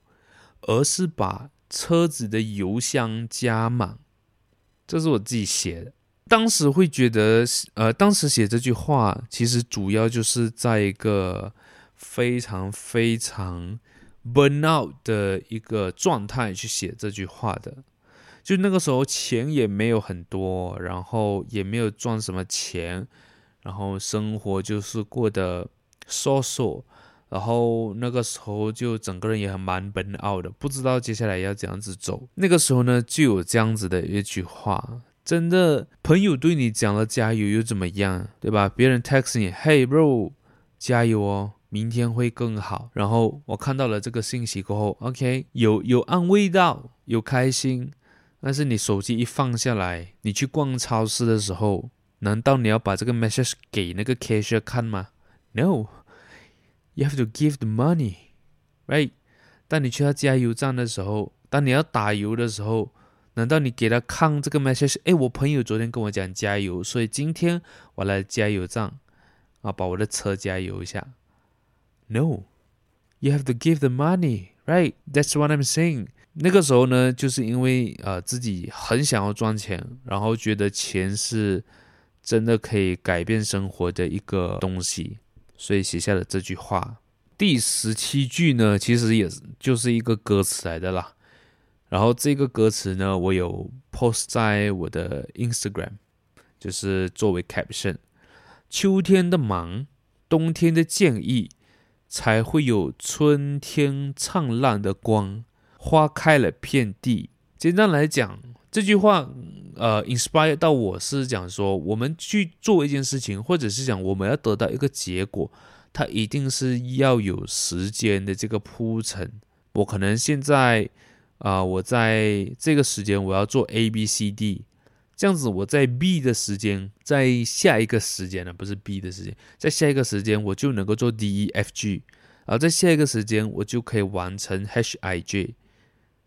Speaker 2: 而是把车子的油箱加满。这是我自己写的，当时会觉得，呃，当时写这句话，其实主要就是在一个非常非常。burnout 的一个状态去写这句话的，就那个时候钱也没有很多，然后也没有赚什么钱，然后生活就是过得说说，然后那个时候就整个人也很蛮奔傲的，不知道接下来要怎样子走。那个时候呢，就有这样子的一句话，真的朋友对你讲了加油又怎么样，对吧？别人 text 你，Hey bro，加油哦。明天会更好。然后我看到了这个信息过后，OK，有有安慰到，有开心。但是你手机一放下来，你去逛超市的时候，难道你要把这个 message 给那个 cashier 看吗？No，you have to give the money，right？当你去到加油站的时候，当你要打油的时候，难道你给他看这个 message？诶，我朋友昨天跟我讲加油，所以今天我来加油站啊，把我的车加油一下。No, you have to give the money, right? That's what I'm saying. 那个时候呢，就是因为呃自己很想要赚钱，然后觉得钱是真的可以改变生活的一个东西，所以写下了这句话。第十七句呢，其实也就是一个歌词来的啦。然后这个歌词呢，我有 post 在我的 Instagram，就是作为 caption。秋天的忙，冬天的建议。才会有春天灿烂的光，花开了遍地。简单来讲，这句话，呃，inspire 到我是讲说，我们去做一件事情，或者是讲我们要得到一个结果，它一定是要有时间的这个铺陈。我可能现在，啊、我在这个时间我要做 A B C D，这样子我在 B 的时间，在下一个时间呢，不是 B 的时间，在下一个时间我就能够做 D E F G，然后在下一个时间我就可以完成 H I J，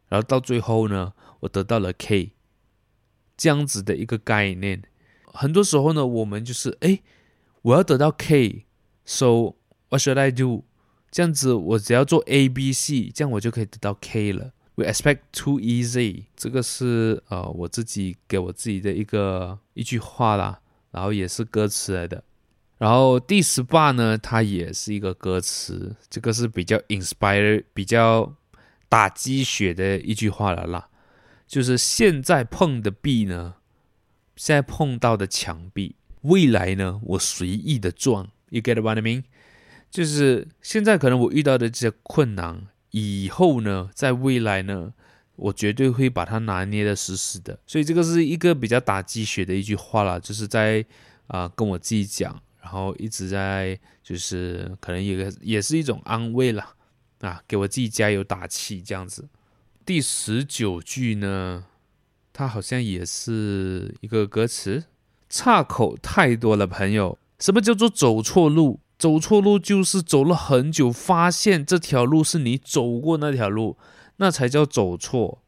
Speaker 2: 然后到最后呢，我得到了 K，这样子的一个概念。很多时候呢，我们就是哎，我要得到 K，so what should I do？这样子，我只要做 A、B、C，这样我就可以得到 K 了。We expect too easy，这个是呃我自己给我自己的一个一句话啦，然后也是歌词来的。然后第十八呢，它也是一个歌词，这个是比较 inspire、比较打鸡血的一句话了啦。就是现在碰的壁呢，现在碰到的墙壁，未来呢，我随意的撞。You get what I mean？就是现在可能我遇到的这些困难，以后呢，在未来呢，我绝对会把它拿捏的死死的。所以这个是一个比较打鸡血的一句话啦，就是在啊、跟我自己讲，然后一直在就是可能也也是一种安慰啦，啊，给我自己加油打气这样子。第十九句呢，它好像也是一个歌词，岔口太多了，朋友。什么叫做走错路？走错路就是走了很久，发现这条路是你走过那条路，那才叫走错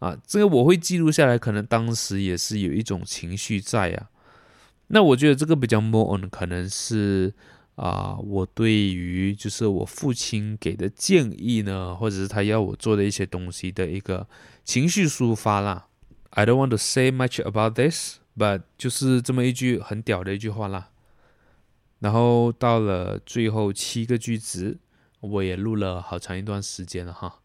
Speaker 2: 啊！这个我会记录下来，可能当时也是有一种情绪在啊。那我觉得这个比较 more on 可能是啊，我对于就是我父亲给的建议呢，或者是他要我做的一些东西的一个情绪抒发啦。I don't want to say much about this，but 就是这么一句很屌的一句话啦。然后到了最后七个句子，我也录了好长一段时间了哈。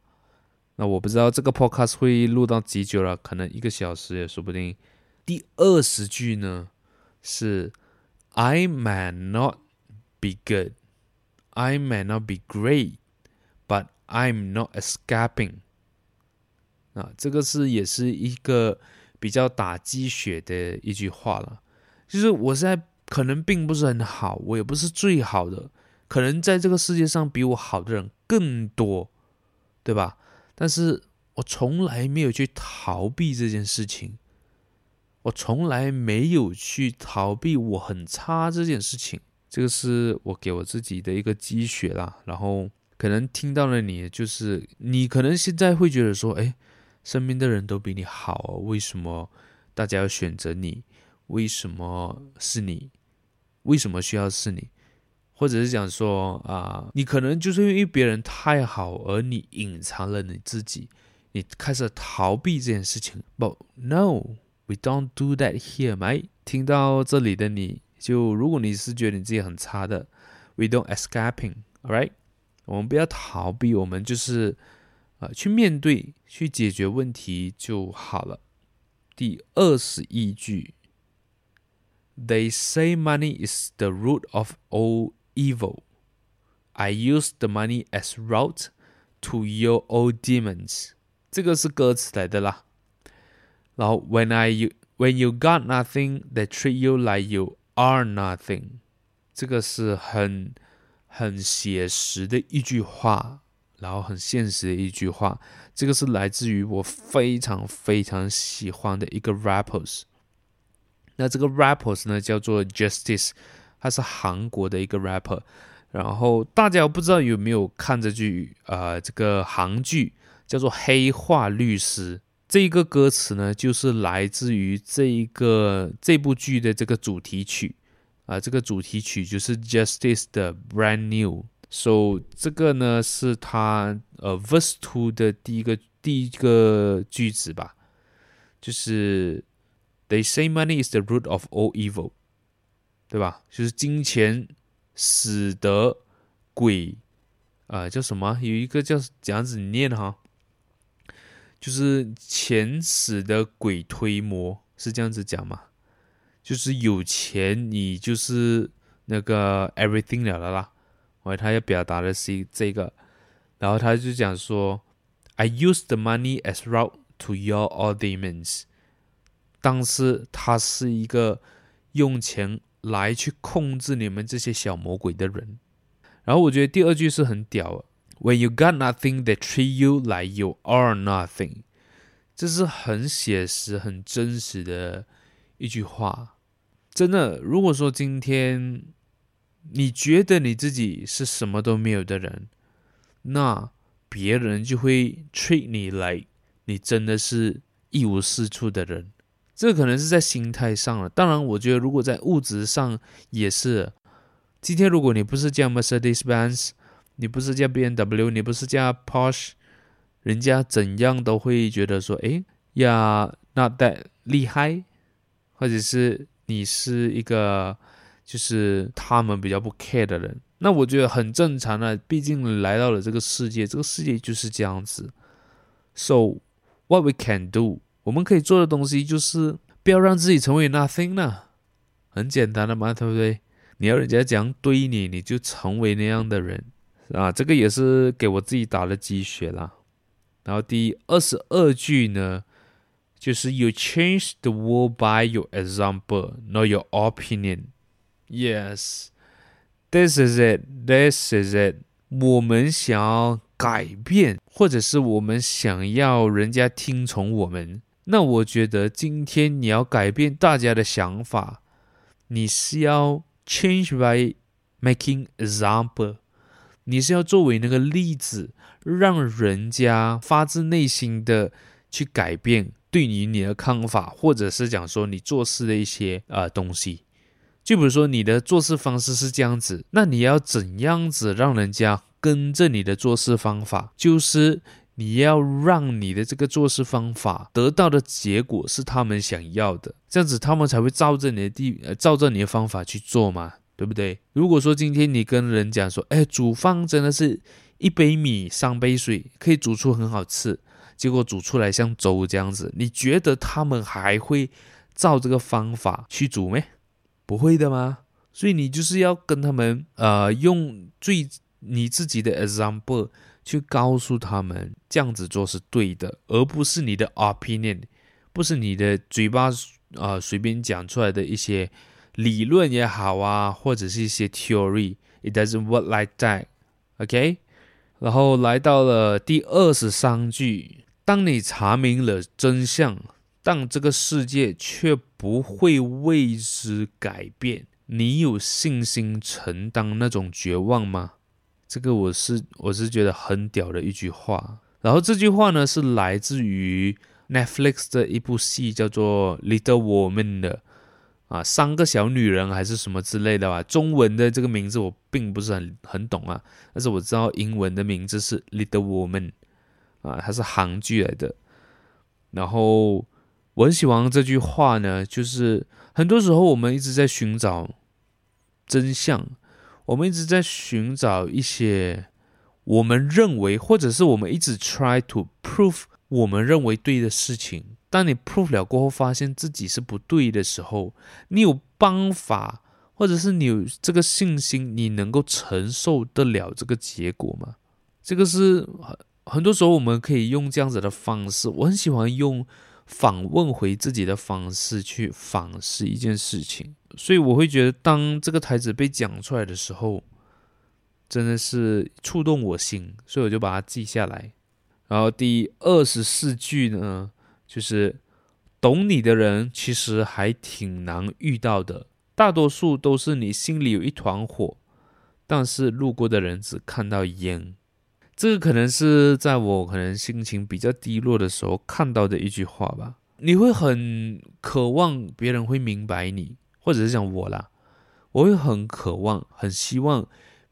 Speaker 2: 那我不知道这个 podcast 会录到几久了，可能一个小时也说不定。第二十句呢是 I might not be good, I may not be great, but I'm not escaping。啊，这个是也是一个比较打鸡血的一句话了，就是我现在。可能并不是很好，我也不是最好的，可能在这个世界上比我好的人更多，对吧？但是我从来没有去逃避这件事情，我从来没有去逃避我很差这件事情，这个是我给我自己的一个鸡血啦。然后可能听到了你，就是你可能现在会觉得说，哎，身边的人都比你好，为什么大家要选择你？为什么是你？为什么需要是你？或者是讲说啊，你可能就是因为别人太好，而你隐藏了你自己，你开始逃避这件事情。But no, we don't do that here, mate。听到这里的你就，如果你是觉得你自己很差的，we don't escaping, alright？我们不要逃避，我们就是啊，去面对，去解决问题就好了。第二十一句。They say money is the root of all evil. I use the money as route to your old demons. 这个是歌词来的啦。然后，When I when you got nothing, they treat you like you are nothing. 这个是很很写实的一句话，然后很现实的一句话。这个是来自于我非常非常喜欢的一个 rappers。那这个 rappers 呢，叫做 Justice，他是韩国的一个 rapper。然后大家不知道有没有看这句呃这个韩剧叫做《黑化律师》。这一个歌词呢，就是来自于这一个这部剧的这个主题曲啊、这个主题曲就是 Justice 的 Brand New。So 这个呢是他呃 Verse Two 的第一个第一个句子吧，就是。They say money is the root of all evil，对吧？就是金钱使得鬼啊、呃，叫什么？有一个叫这样子念哈，就是钱使得鬼推磨，是这样子讲吗？就是有钱，你就是那个 everything 了啦。我，他要表达的是这个，然后他就讲说，I use the money as route to your all demons，但是他是一个用钱来去控制你们这些小魔鬼的人。然后我觉得第二句是很屌，When you got nothing, they treat you like you are nothing。这是很写实、很真实的一句话。真的，如果说今天你觉得你自己是什么都没有的人，那别人就会 treat 你 like 你真的是一无是处的人。这可能是在心态上了。当然，我觉得如果在物质上也是。今天如果你不是叫 Mercedes-Benz，你不是叫 BMW，你不是叫 Porsche，人家怎样都会觉得说，哎呀，not that 厉害，或者是你是一个就是他们比较不 care 的人，那我觉得很正常的，毕竟来到了这个世界，这个世界就是这样子。So what we can do，我们可以做的东西就是不要让自己成为 nothing 呢，很简单的嘛，对不对？你要人家怎样对你，你就成为那样的人啊！这个也是给我自己打了鸡血啦。然后第二十二句呢，就是 You change the world by your example, not your opinion. Yes, this is it. This is it. 我们想要改变，或者是我们想要人家听从我们，那我觉得今天你要改变大家的想法，你是要。Change by making example，你是要作为那个例子，让人家发自内心的去改变对于你的看法，或者是讲说你做事的一些呃东西。就比如说你的做事方式是这样子，那你要怎样子让人家跟着你的做事方法？就是你要让你的这个做事方法得到的结果是他们想要的，这样子他们才会照着你的地，呃，照着你的方法去做嘛，对不对？如果说今天你跟人讲说，哎，煮饭真的是一杯米三杯水可以煮出很好吃，结果煮出来像粥这样子，你觉得他们还会照这个方法去煮没？不会的吗？所以你就是要跟他们，呃，用最你自己的 example。去告诉他们这样子做是对的，而不是你的 opinion，不是你的嘴巴啊、呃、随便讲出来的一些理论也好啊，或者是一些 theory，it doesn't work like that，OK？然后来到了第二十三句，当你查明了真相，但这个世界却不会为之改变，你有信心承担那种绝望吗？这个我是我是觉得很屌的一句话，然后这句话呢是来自于 Netflix 的一部戏叫做《Little Women》的啊，三个小女人还是什么之类的吧。中文的这个名字我并不是很很懂啊，但是我知道英文的名字是《Little Women》啊，它是韩剧来的。然后我很喜欢这句话呢，就是很多时候我们一直在寻找真相。我们一直在寻找一些我们认为，或者是我们一直 try to prove 我们认为对的事情。当你 prove 了过后，发现自己是不对的时候，你有办法，或者是你有这个信心，你能够承受得了这个结果吗？这个是很很多时候我们可以用这样子的方式。我很喜欢用。反问回自己的方式去反思一件事情，所以我会觉得，当这个台词被讲出来的时候，真的是触动我心，所以我就把它记下来。然后第二十四句呢，就是懂你的人其实还挺难遇到的，大多数都是你心里有一团火，但是路过的人只看到烟。这个可能是在我可能心情比较低落的时候看到的一句话吧。你会很渴望别人会明白你，或者是讲我啦，我会很渴望、很希望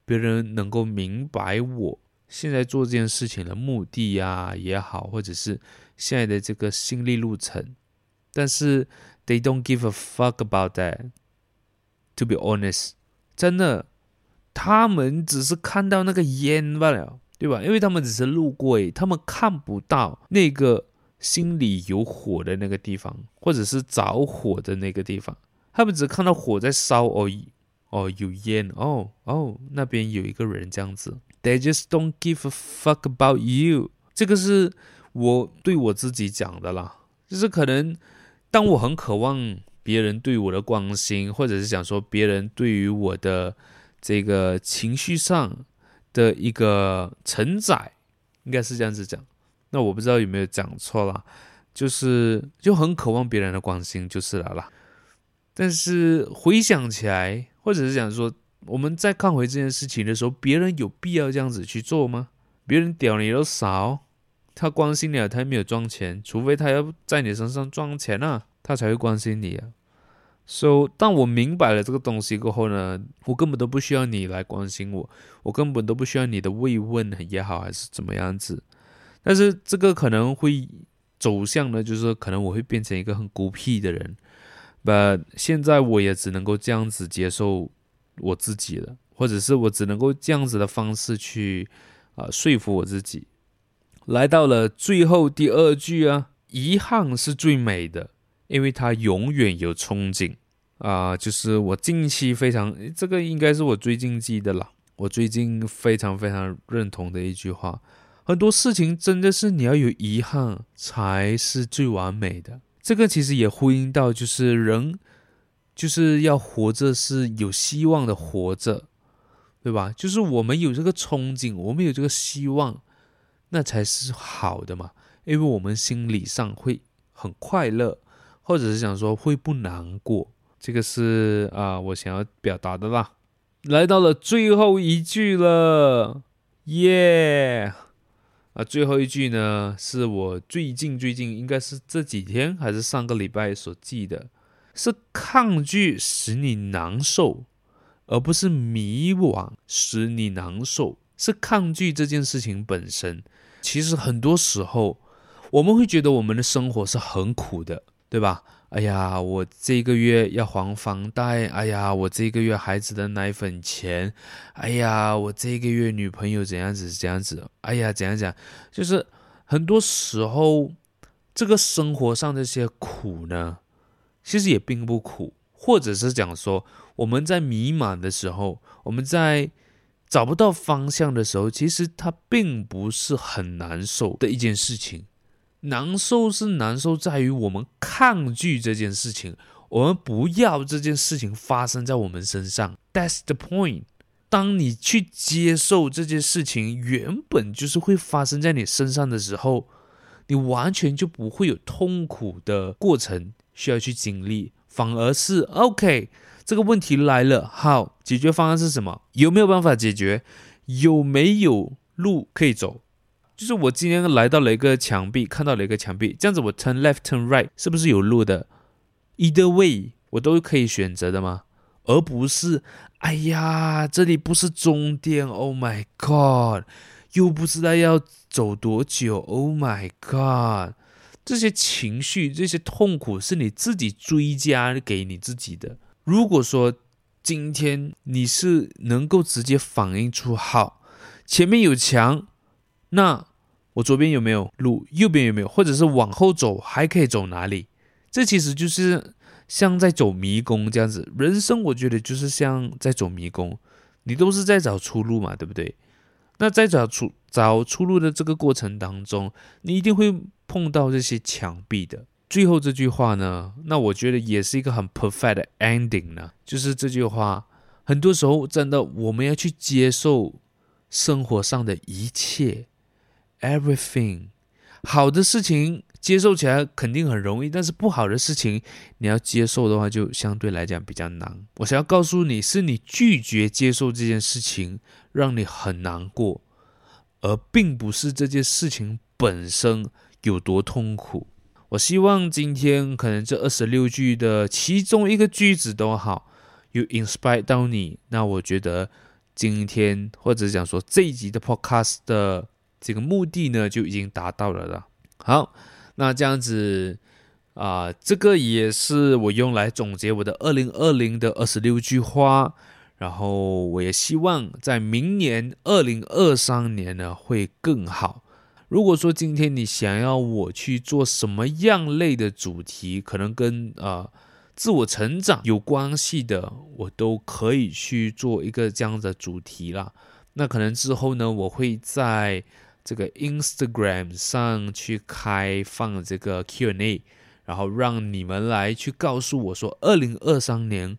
Speaker 2: 别人能够明白我现在做这件事情的目的呀也好，或者是现在的这个心理路程。但是 they don't give a fuck about that. To be honest，真的，他们只是看到那个烟罢了。对吧？因为他们只是路过，他们看不到那个心里有火的那个地方，或者是着火的那个地方，他们只看到火在烧而已。哦，有烟，哦哦，那边有一个人这样子。They just don't give a fuck about you。这个是我对我自己讲的啦，就是可能当我很渴望别人对我的关心，或者是想说别人对于我的这个情绪上的一个承载，应该是这样子讲。那我不知道有没有讲错啦，就是就很渴望别人的关心，就是了啦。但是回想起来，或者是想说，我们在看回这件事情的时候，别人有必要这样子去做吗？别人屌你都少，他关心你了，他也没有赚钱，除非他要在你身上赚钱啊，他才会关心你啊。So，，当我明白了这个东西过后呢，我根本都不需要你来关心我，我根本都不需要你的慰问也好，还是怎么样子。但是这个可能会走向呢，就是可能我会变成一个很孤僻的人。But 现在我也只能够这样子接受我自己了，或者是我只能够这样子的方式去啊、说服我自己。来到了最后第二句啊，遗憾是最美的，因为它永远有憧憬啊、就是我近期非常，这个应该是我最近记得了，我最近非常非常认同的一句话。很多事情真的是你要有遗憾才是最完美的。这个其实也呼应到，就是人就是要活着是有希望的活着，对吧？就是我们有这个憧憬，我们有这个希望，那才是好的嘛。因为我们心理上会很快乐，或者是想说会不难过。这个是啊，我想要表达的啦。来到了最后一句了，耶！啊，最后一句呢，是我最近最近应该是这几天还是上个礼拜所记的，是抗拒使你难受，而不是迷惘使你难受，是抗拒这件事情本身。其实很多时候，我们会觉得我们的生活是很苦的，对吧？哎呀，我这个月要还房贷。哎呀，我这个月孩子的奶粉钱。哎呀，我这个月女朋友怎样子怎样子。哎呀，怎样讲？就是很多时候，这个生活上这些苦呢，其实也并不苦，或者是讲说，我们在迷茫的时候，我们在找不到方向的时候，其实它并不是很难受的一件事情。难受是难受在于我们抗拒这件事情，我们不要这件事情发生在我们身上。That's the point。当你去接受这件事情原本就是会发生在你身上的时候，你完全就不会有痛苦的过程需要去经历，反而是 OK。这个问题来了，好，解决方案是什么？有没有办法解决？有没有路可以走？就是我今天来到了一个墙壁，看到了一个墙壁，这样子我 turn left turn right 是不是有路的？Either way 我都可以选择的吗？而不是，哎呀，这里不是终点，Oh my God，又不知道要走多久，Oh my God，这些情绪、这些痛苦是你自己追加给你自己的。如果说今天你是能够直接反映出，好，前面有墙，那。我左边有没有路？右边有没有？或者是往后走还可以走哪里？这其实就是像在走迷宫这样子。人生我觉得就是像在走迷宫，你都是在找出路嘛，对不对？那在找出找出路的这个过程当中，你一定会碰到这些墙壁的。最后这句话呢，那我觉得也是一个很 perfect 的 ending 呢，就是这句话，很多时候真的我们要去接受生活上的一切。Everything，好的事情接受起来肯定很容易，但是不好的事情你要接受的话，就相对来讲比较难。我想要告诉你，是你拒绝接受这件事情，让你很难过，而并不是这件事情本身有多痛苦。我希望今天可能这二十六句的其中一个句子都好，有 inspire 到你。那我觉得今天或者讲说这一集的 podcast 的。这个目的呢就已经达到了了。好，那这样子啊、这个也是我用来总结我的二零二零的二十六句话。然后我也希望在明年二零二三年呢会更好。如果说今天你想要我去做什么样类的主题，可能跟、呃、自我成长有关系的，我都可以去做一个这样的主题啦。那可能之后呢，我会在这个 Instagram 上去开放这个 Q&A，然后让你们来去告诉我说，二零二三年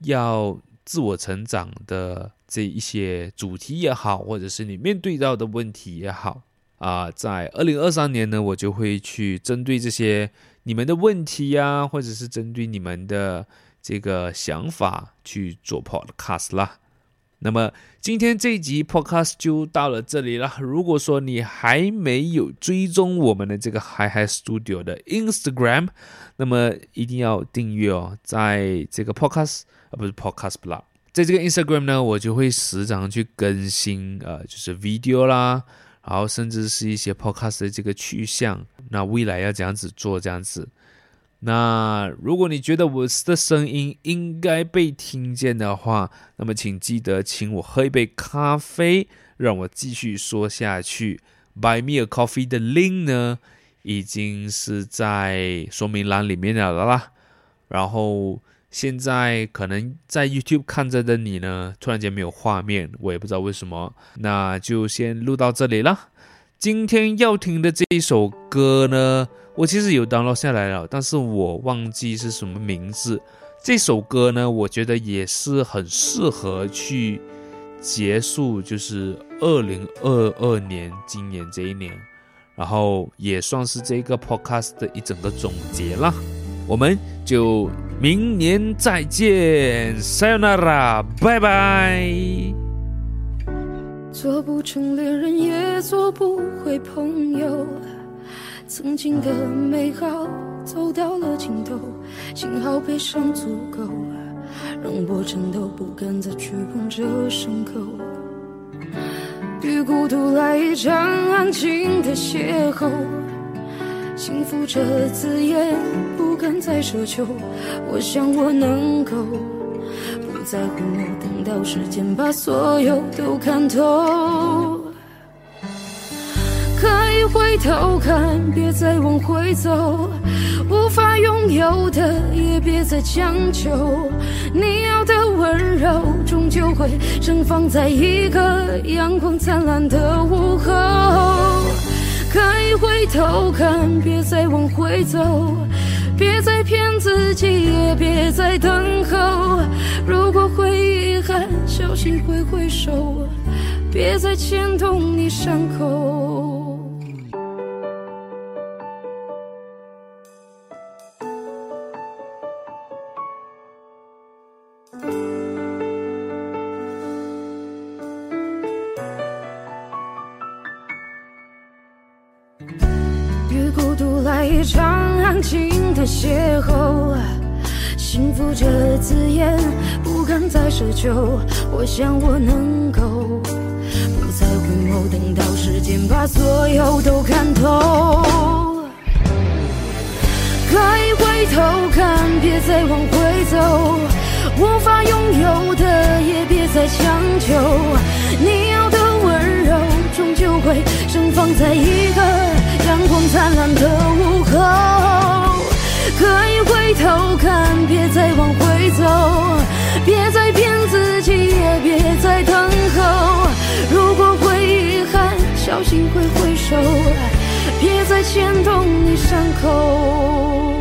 Speaker 2: 要自我成长的这一些主题也好，或者是你面对到的问题也好啊，在二零二三年呢，我就会去针对这些你们的问题呀，或者是针对你们的这个想法去做 podcast 啦。那么今天这一集 podcast 就到了这里了。如果说你还没有追踪我们的这个 Hyhy Studio 的 Instagram，那么一定要订阅哦。在这个 podcast 啊，不是 podcast 不啦，在这个 Instagram 呢，我就会时常去更新呃，就是 video 啦，然后甚至是一些 podcast 的这个去向。那未来要这样子做，这样子。那如果你觉得我的声音应该被听见的话，那么请记得请我喝一杯咖啡，让我继续说下去。Buy me a coffee 的 link 呢，已经是在说明栏里面了啦。然后现在可能在 YouTube 看着的你呢，突然间没有画面，我也不知道为什么。那就先录到这里了。今天要听的这一首歌呢，我其实有 download 下来了，但是我忘记是什么名字。这首歌呢，我觉得也是很适合去结束，就是二零二二年今年这一年，然后也算是这个 podcast 的一整个总结了。我们就明年再见，Sayonara，拜拜。
Speaker 3: 做不成恋人，也做不回朋友。曾经的美好走到了尽头，幸好悲伤足够，让我颤抖，不敢再去碰这伤口。与孤独来一场安静的邂逅，幸福这字眼不敢再奢求。我想我能够不再回眸，等到时间把所有都看透。可以回头看，别再往回走。无法拥有的，也别再强求。你要的温柔，终究会盛放在一个阳光灿烂的午后。可以回头看，别再往回走。别再骗自己，也别再等候。如果会遗憾，小心挥挥手，别再牵动你伤口。邂逅，幸福这字眼不敢再奢求。我想我能够不再回眸，等到时间把所有都看透。可以回头看，别再往回走。无法拥有的，也别再强求。你要的温柔，终究会盛放在一个。阳光灿烂的午后，可以回头看，别再往回走，别再骗自己，也别再等候。如果会遗憾，小心会回首，别再牵动你伤口。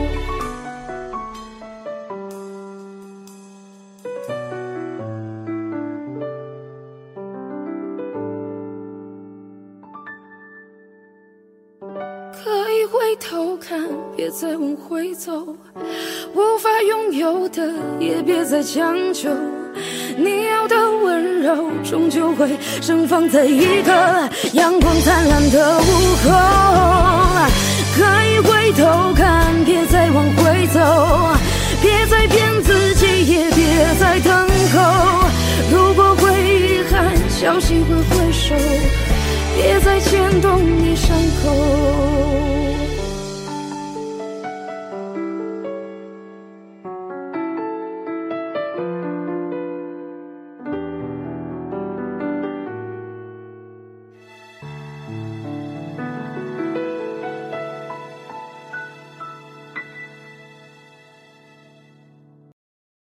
Speaker 3: 走，无法拥有的也别再强求。你要的温柔，终究会盛放在一个阳光灿烂的午后。可以回头看，别再往回走，别再骗自己，也别再等候。如果会遗憾，小心挥挥手，别再牵动你伤口。